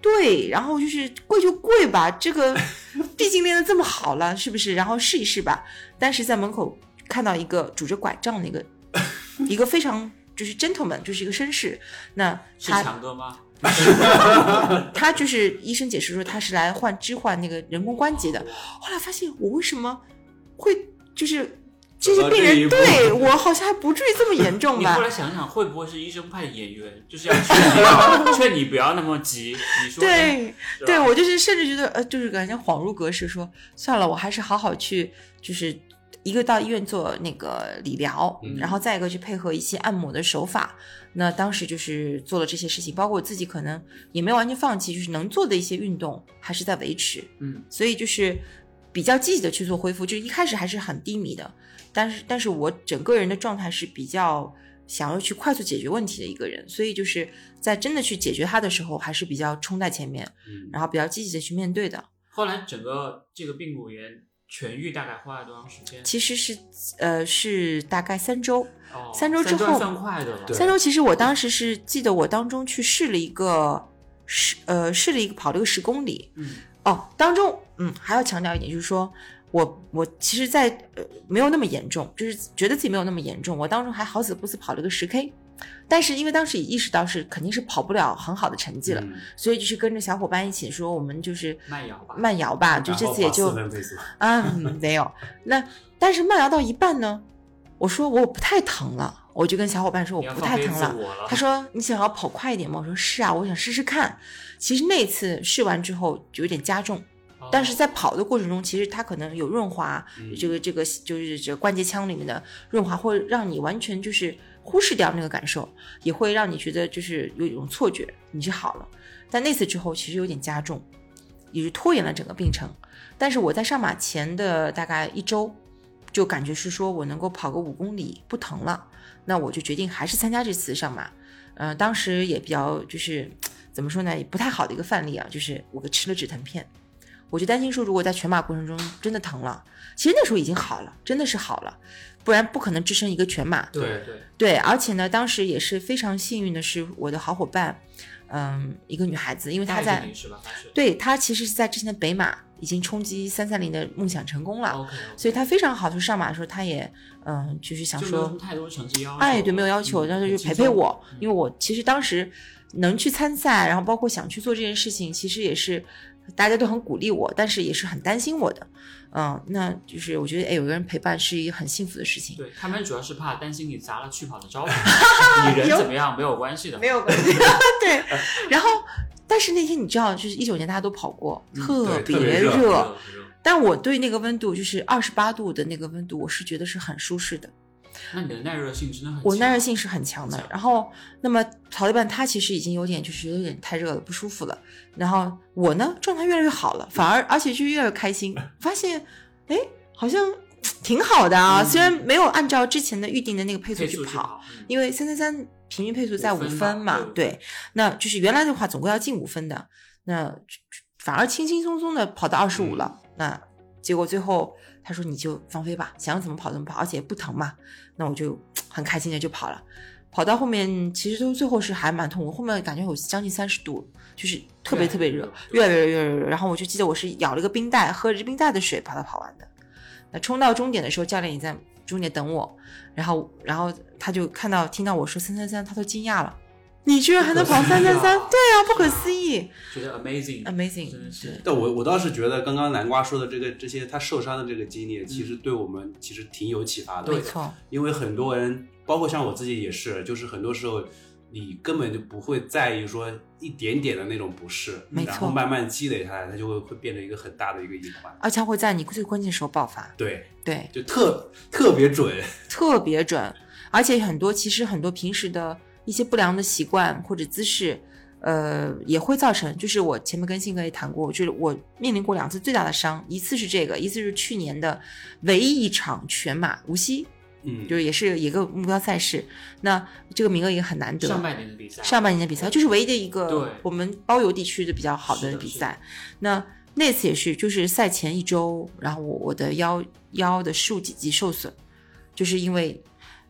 对，然后就是贵就贵吧，这个 *laughs* 毕竟练得这么好了，是不是？然后试一试吧。但是在门口看到一个拄着拐杖的一个 *laughs* 一个非常就是 gentleman，就是一个绅士，那是他强哥吗？*laughs* 他就是医生解释说他是来换置换那个人工关节的。后来发现我为什么会就是这些病人对我好像还不至于这么严重吧你后？来想想，会不会是医生派的演员，就是要劝你要 *laughs* 劝你不要那么急？你说哎对对，我就是甚至觉得呃，就是感觉恍如隔世说，算了，我还是好好去，就是一个到医院做那个理疗，嗯然后再一个去配合一些按摩的手法。那当时就是做了这些事情，包括我自己可能也没有完全放弃，就是能做的一些运动还是在维持。嗯，所以就是比较积极的去做恢复，就是一开始还是很低迷的，但是但是我整个人的状态是比较想要去快速解决问题的一个人，所以就是在真的去解决它的时候，还是比较冲在前面，嗯然后比较积极的去面对的。后来整个这个髌骨炎痊愈大概花了多长时间？其实是呃是大概三周，哦，三周之后还算快的了。三周其实我当时是记得我当中去试了一个十呃试了一个跑了一个十公里，嗯，哦，当中，嗯，还要强调一点，就是说我我其实在，呃没有那么严重，就是觉得自己没有那么严重。我当中还好死不死跑了个十 K，但是因为当时也意识到是肯定是跑不了很好的成绩了，嗯所以就是跟着小伙伴一起说，我们就是慢摇吧慢摇吧，就这次也就 *laughs* 啊、嗯没有。那但是慢摇到一半呢，我说我不太疼了，我就跟小伙伴说我不太疼了。了。他说你想要跑快一点吗？我说是啊，我想试试看。其实那次试完之后就有点加重，哦但是在跑的过程中，其实它可能有润滑，嗯这个这个就是这个关节腔里面的润滑，会让你完全就是忽视掉那个感受，也会让你觉得就是有一种错觉，你就好了。但那次之后，其实有点加重，也是拖延了整个病程。但是我在上马前的大概一周，就感觉是说我能够跑个五公里不疼了，那我就决定还是参加这次上马。嗯、当时也比较就是怎么说呢，也不太好的一个范例啊，就是我吃了止疼片。我就担心说，如果在全马过程中真的疼了，其实那时候已经好了，真的是好了，不然不可能支撑一个全马。对对，对，而且呢，当时也是非常幸运的是，我的好伙伴，嗯，一个女孩子，因为她在对她其实是在之前的北马已经冲击三三零的梦想成功了，OK，所以她非常好。就上马的时候，她也嗯，就是想说就没有什么，太多成绩要求。哎，对，没有要求，嗯然后就陪陪我，嗯。因为我其实当时能去参赛，然后包括想去做这件事情，其实也是大家都很鼓励我，但是也是很担心我的，嗯，那就是我觉得哎，有个人陪伴是一个很幸福的事情。对他们主要是怕担心你砸了去跑的招牌，*laughs* 你人怎么样没有关系的。没有关系，*laughs* 对。然后，但是那天你知道，就是一九年大家都跑过，嗯特别。热但我对那个温度，就是二十八度的那个温度，我是觉得是很舒适的。那你的耐热性真的很强。我耐热性是很强的。强然后，那么跑了一半，他其实已经有点就是有点太热了，不舒服了。然后我呢，状态越来越好了，反而而且就越来越开心，发现哎，好像挺好的啊。嗯虽然没有按照之前的预定的那个配速去跑，嗯因为三三三平均配速在五五分分嘛，嘛对对，那就是原来的话总共要进五分的，那反而轻轻松松的跑到二十五了，那结果最后他说你就放飞吧，想怎么跑怎么跑，而且不疼嘛，那我就 *tsk* 很开心的就跑了。跑到后面，其实都最后是还蛮痛苦，后面感觉有将近三十度，就是特别特别热，越来越热，越来越热。然后我就记得我是咬了个冰袋，喝着冰袋的水把它跑完的。那冲到终点的时候，教练也在终点等我，然后然后他就看到听到我说三三三，他都惊讶了，你居然还能跑三三三？对啊，不可思议。觉得 amazing，amazing，真的是。但我我倒是觉得刚刚南瓜说的这个这些他受伤的这个经历，其实对我们其实挺有启发的。没错，因为很多人，包括像我自己也是，就是很多时候你根本就不会在意说一点点的那种不适，没错。然后慢慢积累下来，它就会会变成一个很大的一个隐患。而且会在你最关键时候爆发，对，对，就特特别准。特别准，而且很多其实很多平时的一些不良的习惯或者姿势，呃，也会造成。就是我前面跟信哥也谈过，就是我面临过两次最大的伤，一次是这个，一次是去年的唯一一场全马无锡，嗯，就是也是一个目标赛事，那这个名额也很难得。上半年的比赛，上半年的比赛就是唯一的一个对我们包邮地区的比较好的比赛。那那次也是，就是赛前一周，然后我我的腰腰的竖脊肌受损，就是因为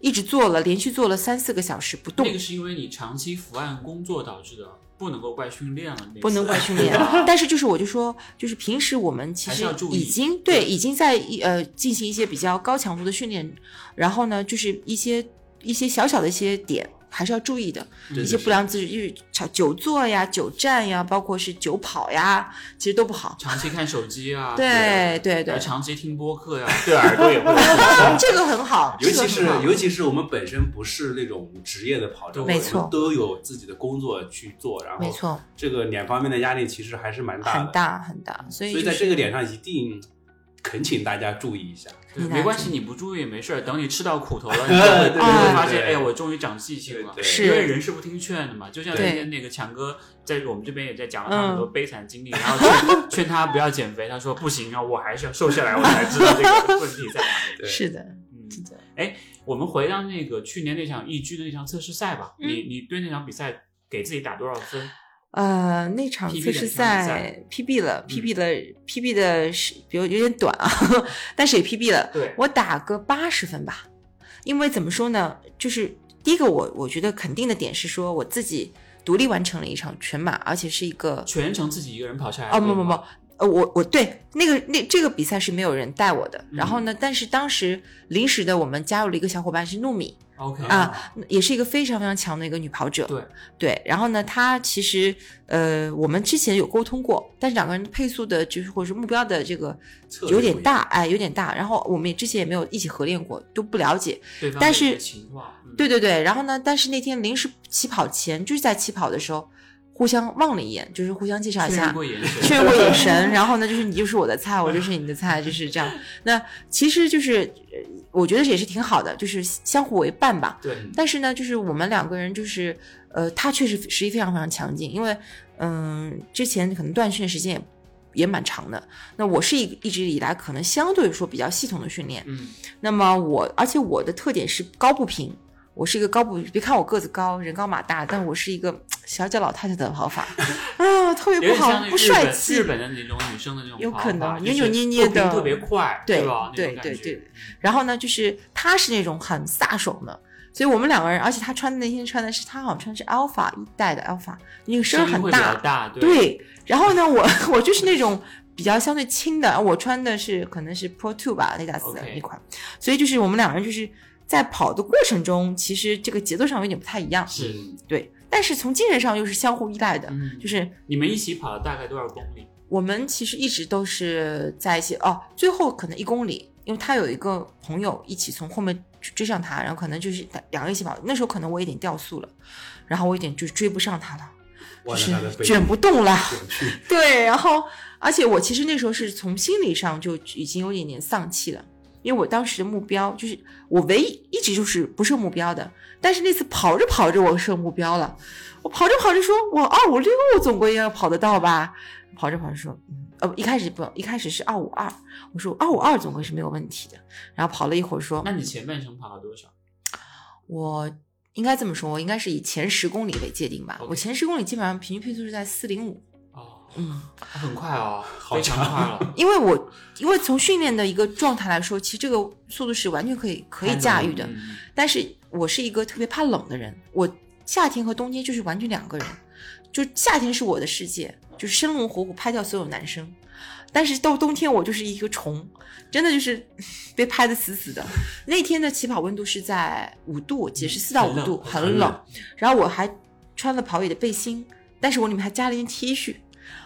一直做了，连续做了三四个小时不动那，个是因为你长期伏案工作导致的，不能够怪训练了。不能怪训练。*laughs* 但是就是我就说，就是平时我们其实已经对已经在一呃进行一些比较高强度的训练，然后呢，就是一些一些小小的一些点。还是要注意的，一些不良姿势，就是久坐呀、久站呀，包括是久跑呀，其实都不好。长期看手机啊，对 *laughs* 对对，长期听播客呀，*laughs* 对耳朵也会有损伤。这个很好，尤其是这个很好尤其是我们本身不是那种职业的跑者，没错都有自己的工作去做，然后没错，这个两方面的压力其实还是蛮大的。很大很大，所以所以在这个点上一定恳请大家注意一下。没关系，你不注意没事儿，等你吃到苦头了，*laughs* 你就会发现，对哎，我终于长记性了。对是因为人是不听劝的嘛，就像那天那个强哥在我们这边也在讲了他嗯很多悲惨经历，然后劝 *laughs* 劝他不要减肥，他说不行啊，我还是要瘦下来，我才知道这个 *laughs* 问题在哪里。对是的，嗯，是的，我们回到那个去年那场易居的那场测试赛吧，嗯你你对那场比赛给自己打多少分？呃，那场测试赛赛 PB 了，PB 了，PB 的是比如有点短啊，*laughs* 但是也 PB 了，对，我打个八十分吧，因为怎么说呢，就是第一个我我觉得肯定的点是说我自己独立完成了一场全马，而且是一个全程自己一个人跑下来。哦，不不不，，呃，我我对那个那这个比赛是没有人带我的。然后嗯呢，但是当时临时的我们加入了一个小伙伴是糯米，OK 啊，也是一个非常非常强的一个女跑者。对对，然后呢，她其实呃，我们之前有沟通过，但是两个人配速的，就是或者是目标的这个有点大，哎，有点大。然后我们也之前也没有一起合练过，都不了解。但是对对对，然后呢，但是那天临时起跑前，就是在起跑的时候，互相望了一眼，就是互相介绍一下确认，过眼神，确认过眼神，然后呢，就是你就是我的菜，我就是你的菜，就是这样。那其实就是，呃我觉得也是挺好的，就是相互为伴吧。对，但是呢，就是我们两个人就是，呃，他确实实力非常非常强劲，因为嗯、之前可能断训时间也也蛮长的。那我是一一直以来可能相对说比较系统的训练，嗯，那么我而且我的特点是高不平。我是一个高不，别看我个子高，人高马大，但我是一个小脚老太太的跑法，*laughs* 啊，特别不好，不帅气。日本的那种女生的那种有可能扭扭捏捏的特别快，对吧？对对对然后呢，就是她是那种很飒爽的，所以我们两个人，而且他穿的那天穿的是他好像穿的是 Alpha 一代的 Alpha，那个声音会比较大，大，对对。然后呢，我我就是那种比较相对轻的，我穿的是可能是 Pro Two 吧，雷达斯的那款，所以就是我们两个人就是在跑的过程中，其实这个节奏上有点不太一样，是，对。但是从精神上又是相互依赖的，嗯，就是你们一起跑了大概多少公里？我们其实一直都是在一起哦，最后可能一公里，因为他有一个朋友一起从后面追上他，然后可能就是两个人一起跑。那时候可能我有点掉速了，然后我有点就追不上他了，就是卷不动了。对，然后而且我其实那时候是从心理上就已经有点点丧气了，因为我当时的目标就是我唯一一直就是不设目标的，但是那次跑着跑着我设目标了，我跑着跑着说我二五六总归要跑得到吧，跑着跑着说嗯呃一开始不一开始是二五二，我说二五二总归是没有问题的，然后跑了一会儿说那你前半程跑了多少？我。应该这么说，我应该是以前十公里为界定吧。我前十公里基本上平均配速是在四零五，哦，嗯，很快哦，好非常强快了。*laughs* 因为我因为从训练的一个状态来说，其实这个速度是完全可以可以驾驭的。但是我是一个特别怕冷的人，我夏天和冬天就是完全两个人。就夏天是我的世界，就是生龙活虎拍掉所有男生，但是到冬天我就是一个虫，真的就是 *laughs* 被拍的死死的。那天的起跑温度是在五度，我记得是四到五度，很。冷然后我还穿了跑野的背心，但是我里面还加了一件 T 恤，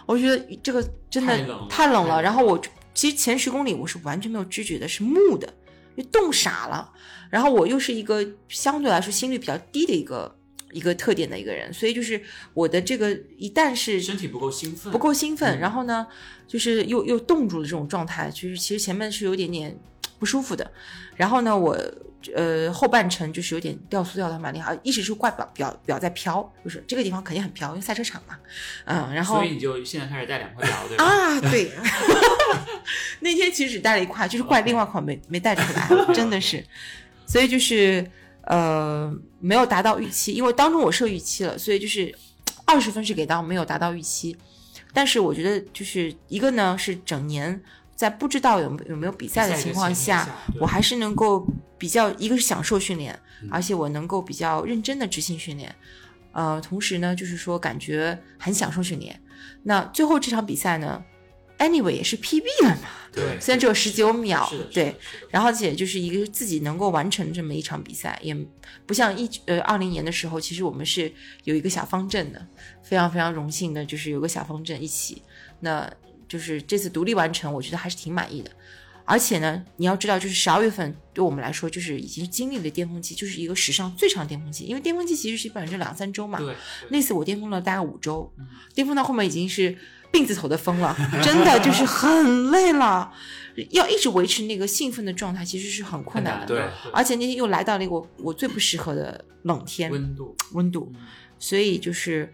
我觉得这个真的太冷了然后我其实前十公里我是完全没有知觉的，是木的，就冻傻了。然后我又是一个相对来说心率比较低的一个一个特点的一个人，所以就是我的这个一旦是身体不够兴奋，不够兴奋，嗯然后呢，就是又又冻住了这种状态，就是其实前面是有点点不舒服的。然后呢，我呃后半程就是有点掉速掉的蛮厉害，一直是怪表表表在飘，就是这个地方肯定很飘，因为赛车场嘛，嗯，然后所以你就现在开始带两块表，对吧？啊，对，*laughs* 那天其实只带了一块，就是怪另外一块没没带出来，真的是，所以就是呃没有达到预期，因为当中我设预期了，所以就是二十分是给到没有达到预期，但是我觉得就是一个呢是整年在不知道有没有没有比赛的情况下下，，我还是能够比较一个是享受训练，嗯而且我能够比较认真的执行训练，呃，同时呢就是说感觉很享受训练。那最后这场比赛呢，anyway 也是 PB 了嘛，*laughs* 对，虽然只有十九秒对，，然后且就是一个自己能够完成这么一场比赛，也不像一呃二零年的时候，其实我们是有一个小方阵的，非常非常荣幸的，就是有个小方阵一起，那就是这次独立完成，我觉得还是挺满意的。而且呢，你要知道，就是十二月份对我们来说，就是已经经历了巅峰期，就是一个史上最长巅峰期。因为巅峰期其实基本上就两三周嘛，对，那次我巅峰了大概五周嗯，巅峰到后面已经是病字头的疯了，真的就是很累了，要一直维持那个兴奋的状态，其实是很困难的。对而且那天又来到了一个我我最不适合的冷天温度，温度，嗯所以就是，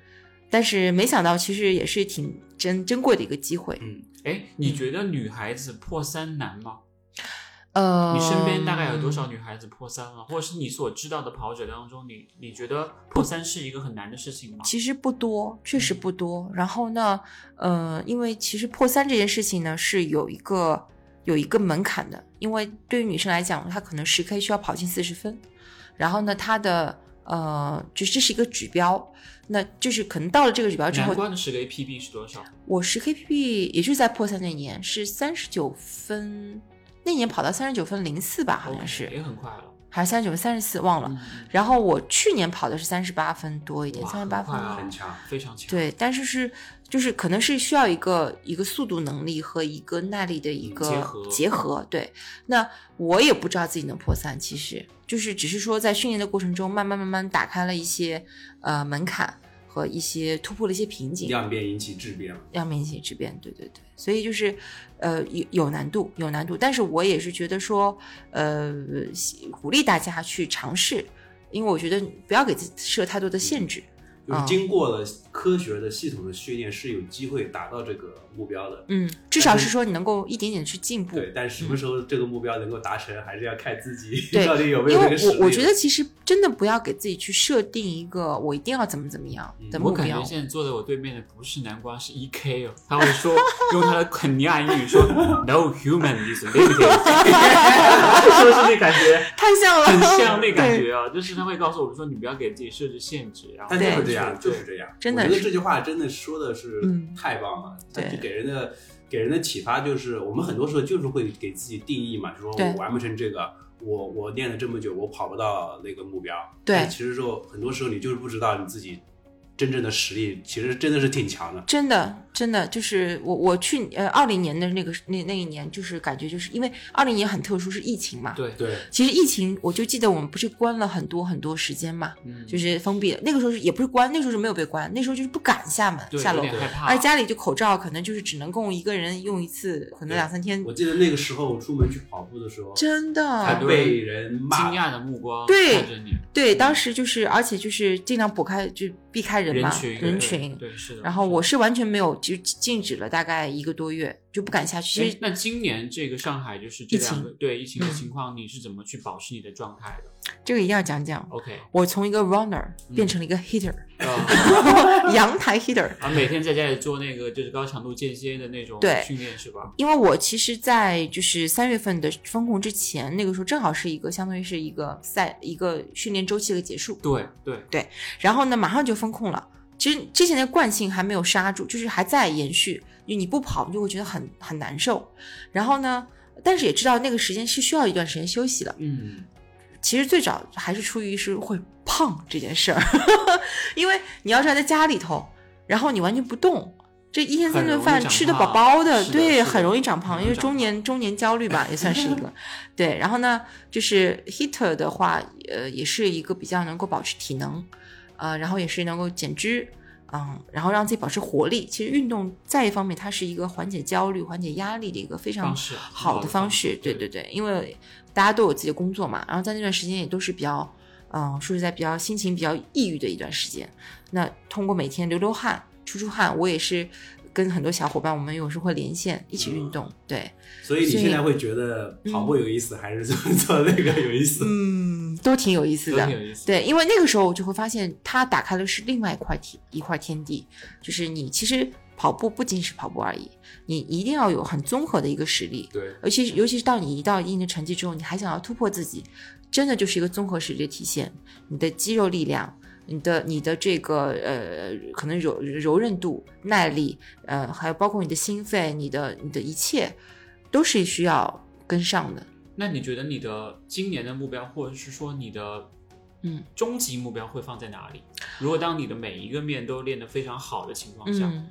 但是没想到其实也是挺珍珍贵的一个机会。嗯，哎，你觉得女孩子破三难吗？呃，你身边大概有多少女孩子破三了？或者是你所知道的跑者当中，你你觉得破三是一个很难的事情吗？其实不多，确实不多。然后呢，呃，因为其实破三这件事情呢是有一个有一个门槛的，因为对于女生来讲，她可能十 K 需要跑进四十分，然后呢，她的呃，就这是一个指标，那就是可能到了这个指标之后难，关的十个 APB 是多少？我十 KPP 也就是在破三那年是三十九分，那年跑到三十九分零四吧，好像是。也很快了。还是三十九分、三十四忘了。嗯然后我去年跑的是三十八分多一点，哇三十八分很啊很强。非常强。对，但是是就是可能是需要一个一个速度能力和一个耐力的一个结合结合对，那我也不知道自己能破三，其实就是只是说在训练的过程中，慢慢慢慢打开了一些呃门槛和一些突破了一些瓶颈，量变引起质变量变引起质变，对对对，所以就是呃有有难度，有难度，但是我也是觉得说呃鼓励大家去尝试，因为我觉得不要给自己设太多的限制。就是嗯。经过了科学的、系统的训练，是有机会达到这个目标的。嗯，至少是说你能够一点点去进步。对，但什么时候这个目标能够达成，还是要看自己对 *laughs* 到底有没因为有这个实力。我我觉得其实真的不要给自己去设定一个我一定要怎么怎么样的目标我感觉。现在坐在我对面的不是南瓜，是 E K 哦，*laughs* 他会说用他的肯尼亚英语说 *laughs* “No human is limited”，是不是那感觉太像了，很像那感。觉啊？就是他会告诉我们说，你不要给自己设置限制，然后但就是这样，对就是这样。真的觉得这句话真的说的是嗯。太棒了，它对就给人的给人的启发就是，我们很多时候就是会给自己定义嘛，就说我完不成这个，我我练了这么久，我跑不到那个目标。对。但其实说很多时候你就是不知道你自己真正的实力，其实真的是挺强的。真的，真的就是我我去呃二零年的那个那那一年，就是感觉就是因为二零年很特殊，是疫情嘛。对，对，其实疫情，我就记得我们不是关了很多很多时间嘛，嗯，就是封闭了。那个时候是也不是关，那时候是没有被关，那时候就是不敢下门对下楼害怕，而家里就口罩可能就是只能供一个人用一次，可能两三天我。记得那个时候我出门去跑步的时候，真的，被人骂惊讶的目光对看着你，对，当时就是，而且就是尽量躲开，就避开人嘛，人群对人群。对是的。然后我是完全没有，就静止了大概一个多月，就不敢下去。其实那今年这个上海就是这两个对疫情的嗯情况，你是怎么去保持你的状态的这个一定要讲讲。？OK，我从一个 runner 嗯变成了一个 hitter，、啊，阳台 hitter。啊，每天在家里做那个就是高强度间歇的那种对训练是吧？因为我其实，在就是三月份的风控之前，那个时候正好是一个相当于是一个赛一个训练周期的结束，对对，然后呢，马上就风控了。其实之前的惯性还没有刹住，就是还在延续。就你不跑，你就会觉得很很难受。然后呢，但是也知道那个时间是需要一段时间休息的。嗯，其实最早还是出于是会胖这件事儿，*laughs* 因为你要知道在家里头，然后你完全不动，这一天三顿饭吃得饱饱的，对，是的是的很容易长胖，因为中年中年焦虑吧，也算是一个。*laughs* 对，然后呢，就是 hitter 的话，呃，也是一个比较能够保持体能，呃，然后也是能够减脂。嗯，然后让自己保持活力。其实运动在一方面，它是一个缓解焦虑、缓解压力的一个非常好的方式。对对对，因为大家都有自己的工作嘛，然后在那段时间也都是比较，嗯，说实在比较心情比较抑郁的一段时间。那通过每天流流汗、出出汗，我也是跟很多小伙伴，我们有时候会连线一起运动。对，所以你现在会觉得跑步有意思，还是 *laughs* 做做那个有意思？嗯，都挺有意思的挺。有意思。对，因为那个时候我就会发现，它打开的是另外一块天一块天地，就是你其实跑步不仅是跑步而已，你一定要有很综合的一个实力，对，尤其是尤其是到你一到一定的成绩之后，你还想要突破自己，真的就是一个综合实力的体现。你的肌肉力量，你的你的这个呃，可能柔柔韧度、耐力，呃，还有包括你的心肺，你的你的一切，都是需要跟上的。那你觉得你的今年的目标，或者是说你的嗯终极目标会放在哪里？如果当你的每一个面都练得非常好的情况下，嗯，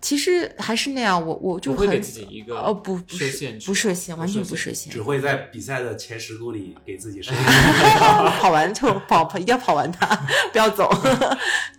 其实还是那样，我我就会给自己一个哦不不是设限不设限，完全不不设设限只。会在比赛的前十公里给自己设限 *laughs* *laughs* 跑完就跑跑，一定要跑完它，*laughs* 不要走。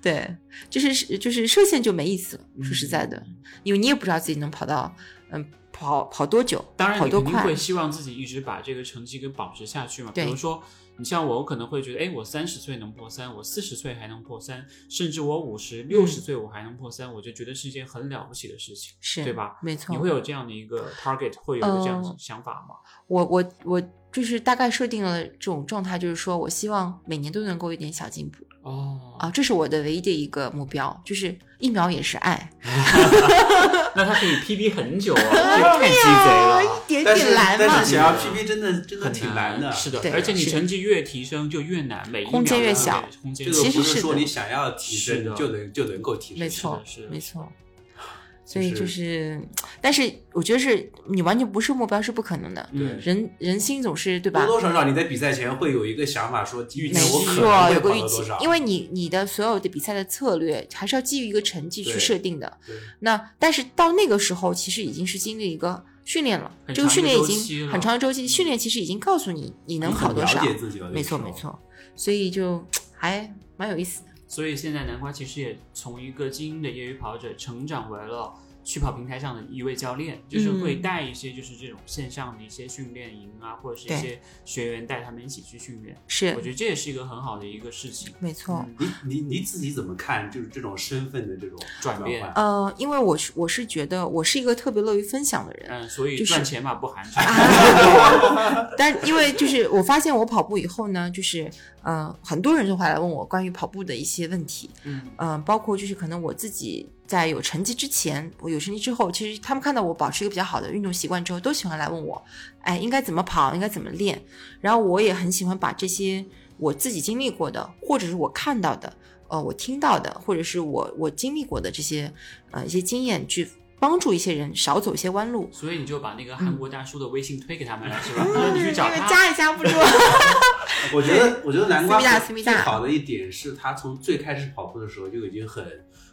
对，就是就是设限就没意思了。说实在的，因为你也不知道自己能跑到嗯跑跑多久，当然，你肯定会。希望自己一直把这个成绩给保持下去嘛。比如说，你像我，我可能会觉得，哎，我三十岁能破三，我四十岁还能破三，甚至我五十六十岁我还能破三，我就觉得是一件很了不起的事情，是对吧？没错。你会有这样的一个 target，会有这样的呃想法吗？我我我就是大概设定了这种状态，就是说我希望每年都能够有一点小进步哦，啊，这是我的唯一的一个目标，就是一秒也是爱，*laughs* 那他可以 PB 很久啊，*laughs* 这个太鸡贼了。一点但是点难嘛。但是。想要 PB 真的真的挺难的，是的，而且你成绩越提升就越难，每一空间秒都越小。这个空间其实是的。不是说你想要提升就能就能够提升，没错是，没错。所以就是，但是我觉得是你完全不设目标是不可能的。对嗯人人心总是对吧？多多少少你在比赛前会有一个想法，说今预天我可没错，能有个预期因为你你的所有的比赛的策略还是要基于一个成绩去设定的。对那但是到那个时候，其实已经是经历一个训练了，这个训练已经很长的周期，训练其实已经告诉你你能跑多少。解自己了，没错没。错，所以就还蛮有意思的。所以现在南瓜其实也从一个精英的业余跑者成长为了。去跑平台上的一位教练，就是会嗯带一些就是这种线上的一些训练营啊，或者是一些学员带他们一起去训练。是我觉得这也是一个很好的一个事情。没错。嗯你你你自己怎么看？就是这种身份的这种转变换呃，因为我是我是觉得我是一个特别乐于分享的人，嗯，所以赚钱嘛不寒碜。*laughs* *laughs* 但因为就是我发现我跑步以后呢，就是呃很多人就会来问我关于跑步的一些问题，嗯嗯、包括就是可能我自己在有成绩之前，我有成绩之后，其实他们看到我保持一个比较好的运动习惯之后，都喜欢来问我，哎，应该怎么跑，应该怎么练。然后我也很喜欢把这些我自己经历过的，或者是我看到的，呃，我听到的，或者是我我经历过的这些呃一些经验，去帮助一些人少走一些弯路。所以你就把那个韩国大叔的微信推给他们了，是吧？*laughs* 让你去找嗯因为他。加也加不住。*laughs* 我觉得，我觉得南瓜思密达思密达最好的一点是他从最开始跑步的时候就已经很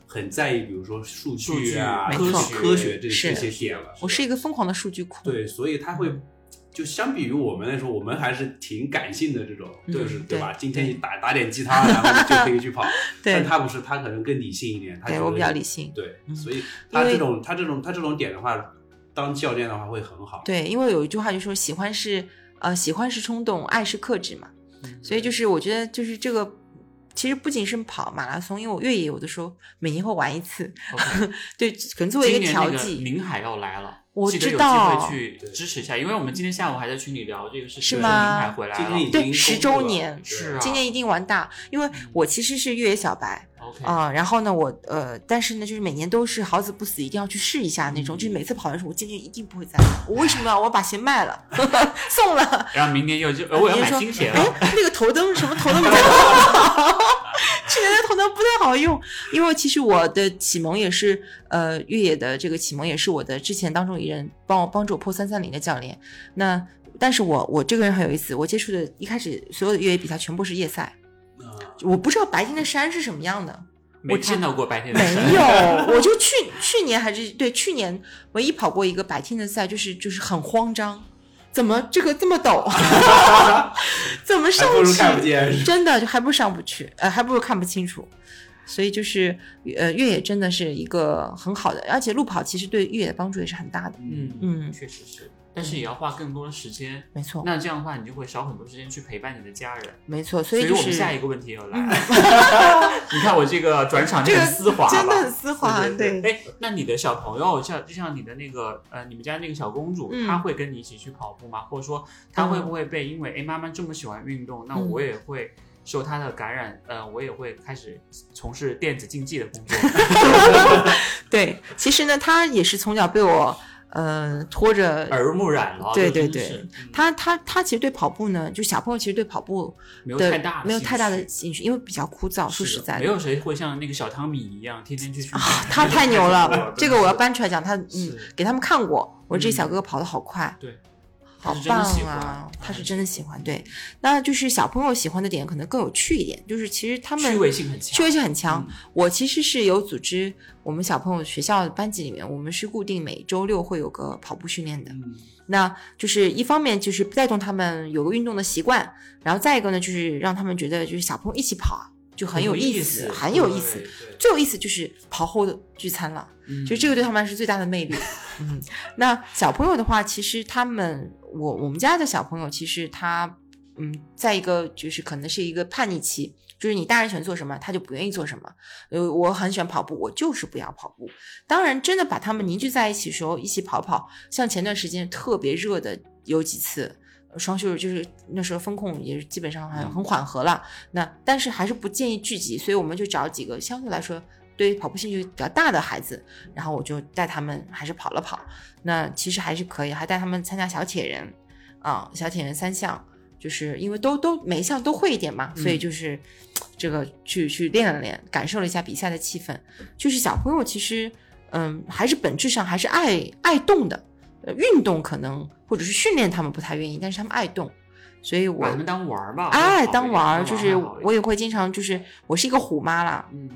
很在意，比如说数数据据啊、没科学科学这这些点了。我是一个疯狂的数据库。对，所以他会就相比于我们来说，我们还是挺感性的这种，嗯就是对吧？今天你打打点鸡汤，然后你就可以去跑。*laughs* 对但他不是，他可能更理性一点。他对我比较理性。对，嗯所以他这种他这种他这种点的话，当教练的话会很好。对，因为有一句话就说喜欢是呃喜欢是冲动，爱是克制嘛。嗯所以就是我觉得就是这个，其实不仅是跑马拉松，因为我越野有的时候每年会玩一次，OK *laughs* 对，可能作为一个今年那个调剂。宁海要来了，我知记得有道机会去支持一下，因为我们今天下午还在群里聊这个事情，说是吗宁海回来了今天已经对十周年是啊今年一定玩大，因为我其实是越野小白啊、然后呢，我呃，但是呢，就是每年都是好死不死，一定要去试一下那种，嗯就是每次跑的时候，我今年一定不会再来，我为什么要我把鞋卖了，*laughs* 送了，然后明年又就呃我要买新鞋了，哎，那个头灯什么头灯不太好，*laughs* 去年的头灯不太好用，因为其实我的启蒙也是呃越野的这个启蒙也是我的之前当中一人帮我帮助我破三三零的教练。那但是我我这个人很有意思，我接触的一开始所有的越野比赛全部是夜赛，啊我不知道白天的山是什么样的。没见到过白天的山没有，我就去去年还是对去年唯一跑过一个白天的赛，就是就是很慌张，怎么这个这么陡，*laughs* 怎么上不去？看不见。真的就还不如上不去，呃，还不如看不清楚。所以就是呃，越野真的是一个很好的，而且路跑其实对越野的帮助也是很大的。嗯嗯确实是，但是也要花更多的时间。没错，那这样的话，你就会少很多时间去陪伴你的家人。没错，所所以就是我们下一个问题又来了，*laughs* 你看我这个转场就这个很丝滑吧，真的很丝滑，对对。哎，那你的小朋友，像就像你的那个呃，你们家那个小公主，嗯她会跟你一起去跑步吗？或者说，她会不会被因为哎妈妈这么喜欢运动，那嗯我也会受她的感染，呃，我也会开始从事电子竞技的工作。*laughs* 对，其实呢，他也是从小被我呃拖着。耳濡目染了，对对对嗯他他他其实对跑步呢，就小朋友其实对跑步没有太大的没有太大的兴趣，因为比较枯燥。说实在的，没有谁会像那个小汤米一样天天去训练。他太牛了，*laughs* 这个我要搬。出来讲。他嗯，给他们看过，我这嗯小哥哥跑得好快，对，好棒啊！他是真的喜欢。对，那就是小朋友喜欢的点可能更有趣一点，就是其实他们趣味性很强，趣味性很强。嗯我其实是有组织我们小朋友学校班级里面，我们是固定每周六会有个跑步训练的。嗯那就是一方面就是带动他们有个运动的习惯，然后再一个呢就是让他们觉得就是小朋友一起跑啊就很有意思，很有意思。最有意思就是跑后的聚餐了。嗯就这个对他们来说是最大的魅力。*laughs* 嗯，那小朋友的话，其实他们，我我们家的小朋友，其实他，嗯，在一个就是可能是一个叛逆期，就是你大人喜欢做什么，他就不愿意做什么。呃，我很喜欢跑步，我就是不要跑步。当然，真的把他们凝聚在一起的时候，一起跑跑，像前段时间特别热的有几次。呃双休日就是那时候风控也是基本上很很缓和了，那但是还是不建议聚集，所以我们就找几个相对来说对于跑步兴趣比较大的孩子，然后我就带他们还是跑了跑，那其实还是可以，还带他们参加小铁人，啊，小铁人三项，就是因为都都每一项都会一点嘛，所以就是这个去去练了练，感受了一下比赛的气氛。就是小朋友其实，嗯，还是本质上还是爱爱动的。呃，运动可能或者是训练他们不太愿意，但是他们爱动，所以我们当玩儿吧，哎，当玩儿就是我也会经常就是我是一个虎妈啦，嗯，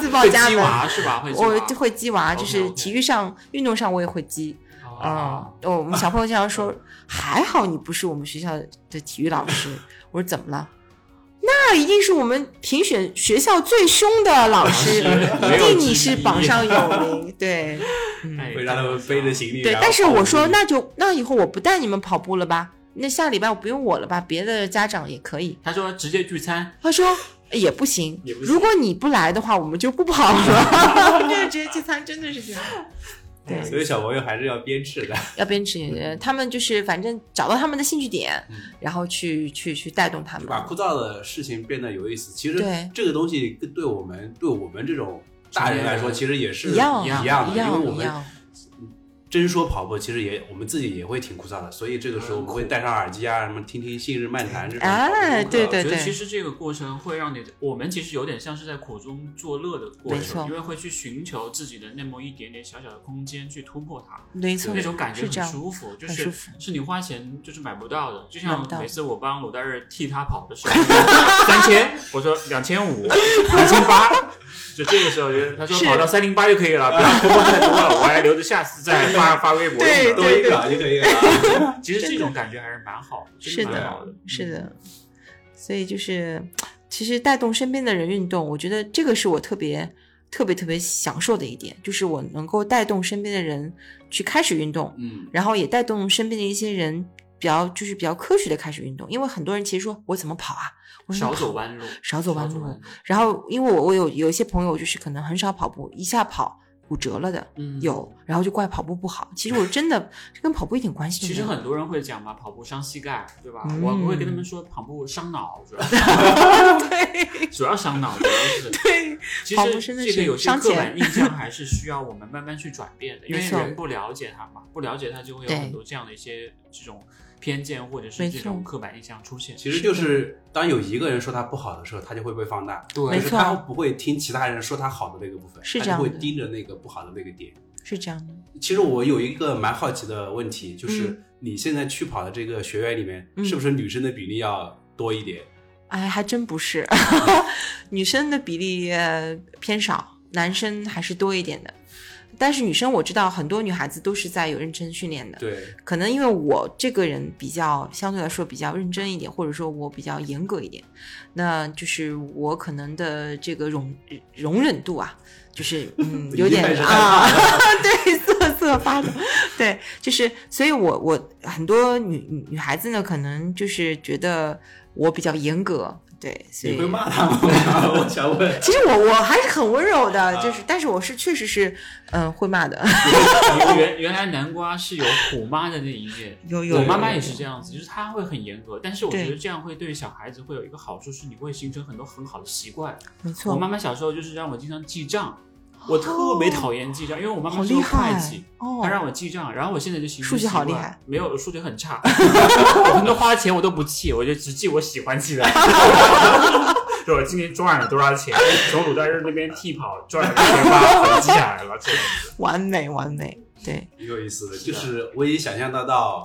自报会鸡家门。娃是吧？会鸡我会鸡娃，就是体育上、运动上我也会鸡。啊啊，，我们小朋友经常说，*laughs* 还好你不是我们学校的体育老师。我说怎么了？那一定是我们评选学校最凶的老师，一定你是榜上有名。对，嗯，哎 *laughs* 会让他们背着行李。对。但是我说，那就那以后我不带你们跑步了吧？那下礼拜我不用我了吧？别的家长也可以。他说直接聚餐，他说也不行，不行如果你不来的话，我们就不跑了。这 *laughs* 个 *laughs* 直接聚餐真的是这样。对，所以小朋友还是要鞭笞的。要鞭笞，呃他们就是反正找到他们的兴趣点，嗯然后去去去带动他们。把枯燥的事情变得有意思。其实这个东西跟对我们对我们这种大人来说，其实也是一样一样的，因为我们真说跑步，其实也我们自己也会挺枯燥的，所以这个时候我们会戴上耳机啊，什么听听信日漫谈这种哎课对对我觉得其实这个过程会让你，我们其实有点像是在苦中作乐的过没错程，因为会去寻求自己的那么一点点小小的空间去突破它，没错，那种感觉。很舒服，就是是你花钱就是买不到的。就像每次我帮鲁大日替他跑的时候，三千，我说两千五，两千八。就这个时候，他说跑到三零八就可以了，*laughs* 不要突破太多了，我还留着下次再发发微博。多一个啊就可以了。*laughs* 其实这种感觉还是蛮好的，是的是的。所以就是，其实带动身边的人运动，我觉得这个是我特别特别特别享受的一点，就是我能够带动身边的人去开始运动，嗯，然后也带动身边的一些人比较就是比较科学的开始运动，因为很多人其实说我怎么跑啊，少走弯路，少走弯路。然后因为我我有有一些朋友就是可能很少跑步，一下跑骨折了的，嗯有，然后就怪跑步不好。其实我真的这跟跑步一点关系都没有。其实很多人会讲嘛，跑步伤膝盖，对吧？嗯我会跟他们说，跑步伤脑，子，*laughs* 对主要伤脑，主要是对，其实这个有些刻板印象 *laughs* 还是需要我们慢慢去转变的，因为人不了解它嘛，不了解它就会有很多这样的一些这种偏见或者是这种刻板印象出现。其实就是当有一个人说他不好的时候，他就会被放大。对但是没错他不会听其他人说他好的那个部分，他就会是这样会盯着那个不好的那个点。是这样的。其实我有一个蛮好奇的问题，就是嗯你现在去跑的这个学员里面，嗯是不是女生的比例要多一点？哎，还真不是，*laughs* 女生的比例呃偏少，男生还是多一点的。但是女生我知道很多女孩子都是在有认真训练的，对，可能因为我这个人比较相对来说比较认真一点，或者说我比较严格一点，那就是我可能的这个容容忍度啊，就是嗯 *laughs* 有点啊，*laughs* 对瑟瑟发抖，对，就是所以我我很多女女女孩子呢，可能就是觉得我比较严格，对，所以你会骂他吗？*laughs* 我想问。其实我我还是很温柔的，啊就是但是我是确实是嗯、会骂的，*laughs* 原原来南瓜是有虎妈的那一面。有有我妈妈也是这样子，就是她会很严格，但是我觉得这样会对小孩子会有一个好处，是你会形成很多很好的习惯。没错，我妈妈小时候就是让我经常记账，我特别讨厌记账，因为我妈好妈是个厉害会计，哦，她让我记账，然后我现在就形成数学好习惯厉害，没有数学很差，*laughs* 我很多花钱我都不记，我就只记我喜欢记的。*laughs* 就我今天赚了多少钱，从鲁大日那边替跑赚了六千八，我就记下来了。完美完美，对，挺有意思的，就是我已经想象得到，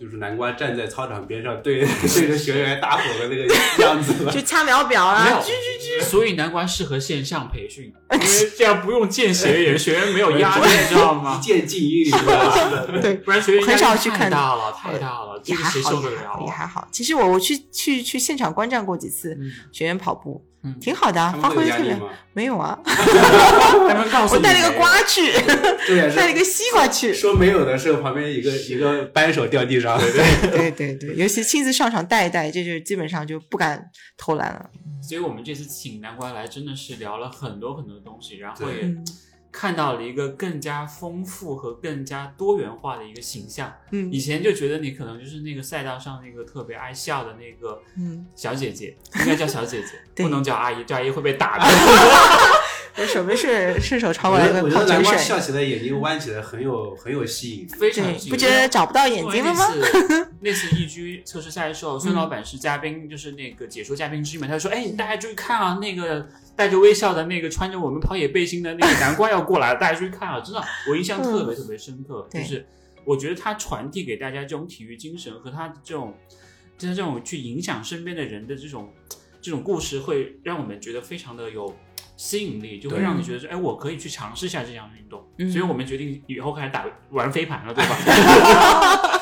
就是南瓜站在操场边上对 *laughs* 对着学员大吼的那个样子了。*laughs* 就掐秒表啊，没有，所以南瓜适合线上培训，*laughs* 因为这样不用见学员，学员没有压力，你知道一吗？键静音？对，不然学员很少去看太大了，太大了，这个谁受得了也还好。其实我我去去去现场观战过几次，嗯学员跑步嗯，挺好的发挥的特别？没有啊，*laughs* 我带了一个瓜去，*laughs* 对呀，*laughs* 带了一个西瓜去，说没有的时候，旁边一个一个扳手掉地上，对对。对对对，尤其亲自上场带一带，这就基本上就不敢偷懒了。所以我们这次请南瓜来，真的是聊了很多很多东西，然后也嗯看到了一个更加丰富和更加多元化的一个形象。嗯以前就觉得你可能就是那个赛道上那个特别爱笑的那个嗯，小姐姐，应该叫小姐姐，*laughs* 不能叫阿姨，叫阿姨会被打的。*laughs* 我手没顺顺手抄我过来我觉得南瓜矿泉水，笑起来眼睛弯起来很有很有吸引非常有吸引不觉得找不到眼睛了吗？*laughs* 那次那次易居测试赛的时候，孙嗯老板是嘉宾，就是那个解说嘉宾之一嘛，他就说：“哎，大家注意看啊，那个带着微笑的那个穿着我们跑野背心的那个南瓜要过来了，*laughs* 大家注意看啊！”真的，我印象特别特别深刻，对就是我觉得他传递给大家这种体育精神和他这种，就是这种去影响身边的人的这种这种故事，会让我们觉得非常的有。吸引力就会让你觉得说，哎，我可以去尝试一下这项运动，嗯所以我们决定以后开始打玩飞盘了，对吧？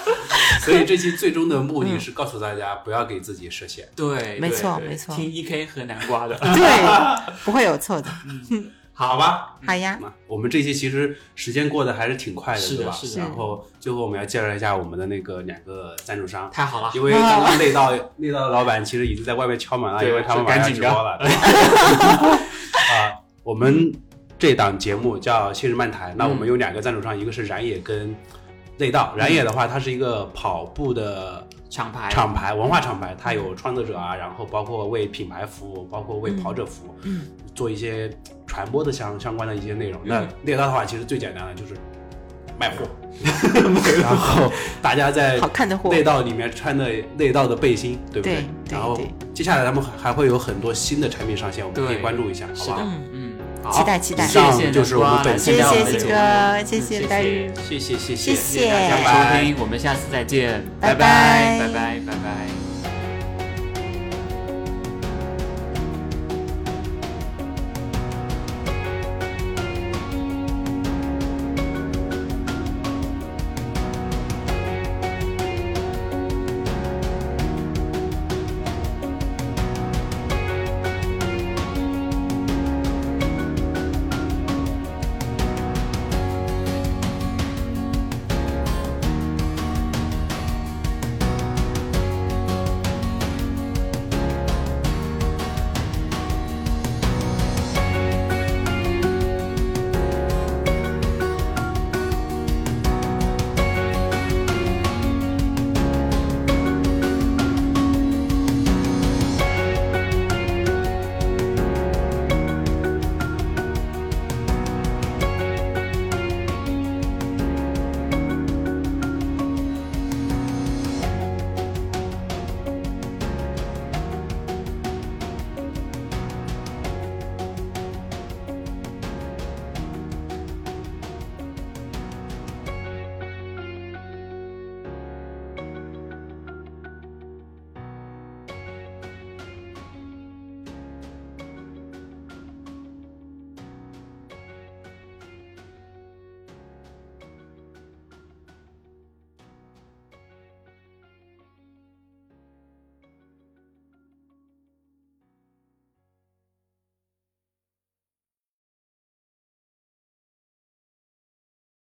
*laughs* 所以这期最终的目的是告诉大家不要给自己设限。对，没错没错。听 E K 和南瓜的，对，*laughs* 不会有错的。嗯。好吧，好呀，我们这期其实时间过得还是挺快的，对吧？是的。然后最后我们要介绍一下我们的那个两个赞助商，太好了，因为刚刚内道 *laughs* 内道的老板其实已经在外面敲门了，因为他们晚上直播了。啊，我们这档节目叫《新日漫谈》，那我们有两个赞助商，一个是燃野跟内道。燃野的话，它是一个跑步的厂牌。厂牌文化厂牌，它有创作者啊，然后包括为品牌服务，包括为跑者服务，嗯，做一些传播的相相关的一些内容。那嗯内道的话，其实最简单的就是卖货，*laughs* 然后大家在好看的货，内道里面穿的内道的背心，对不对？对然后接下来他们还会有很多新的产品上线，我们可以关注一下，好是的。不好？嗯，期待期待。以上谢谢就是我们本期谢的谢谢谢谢谢谢谢谢谢谢大家收听，我们下次再见，拜。拜拜拜拜拜拜。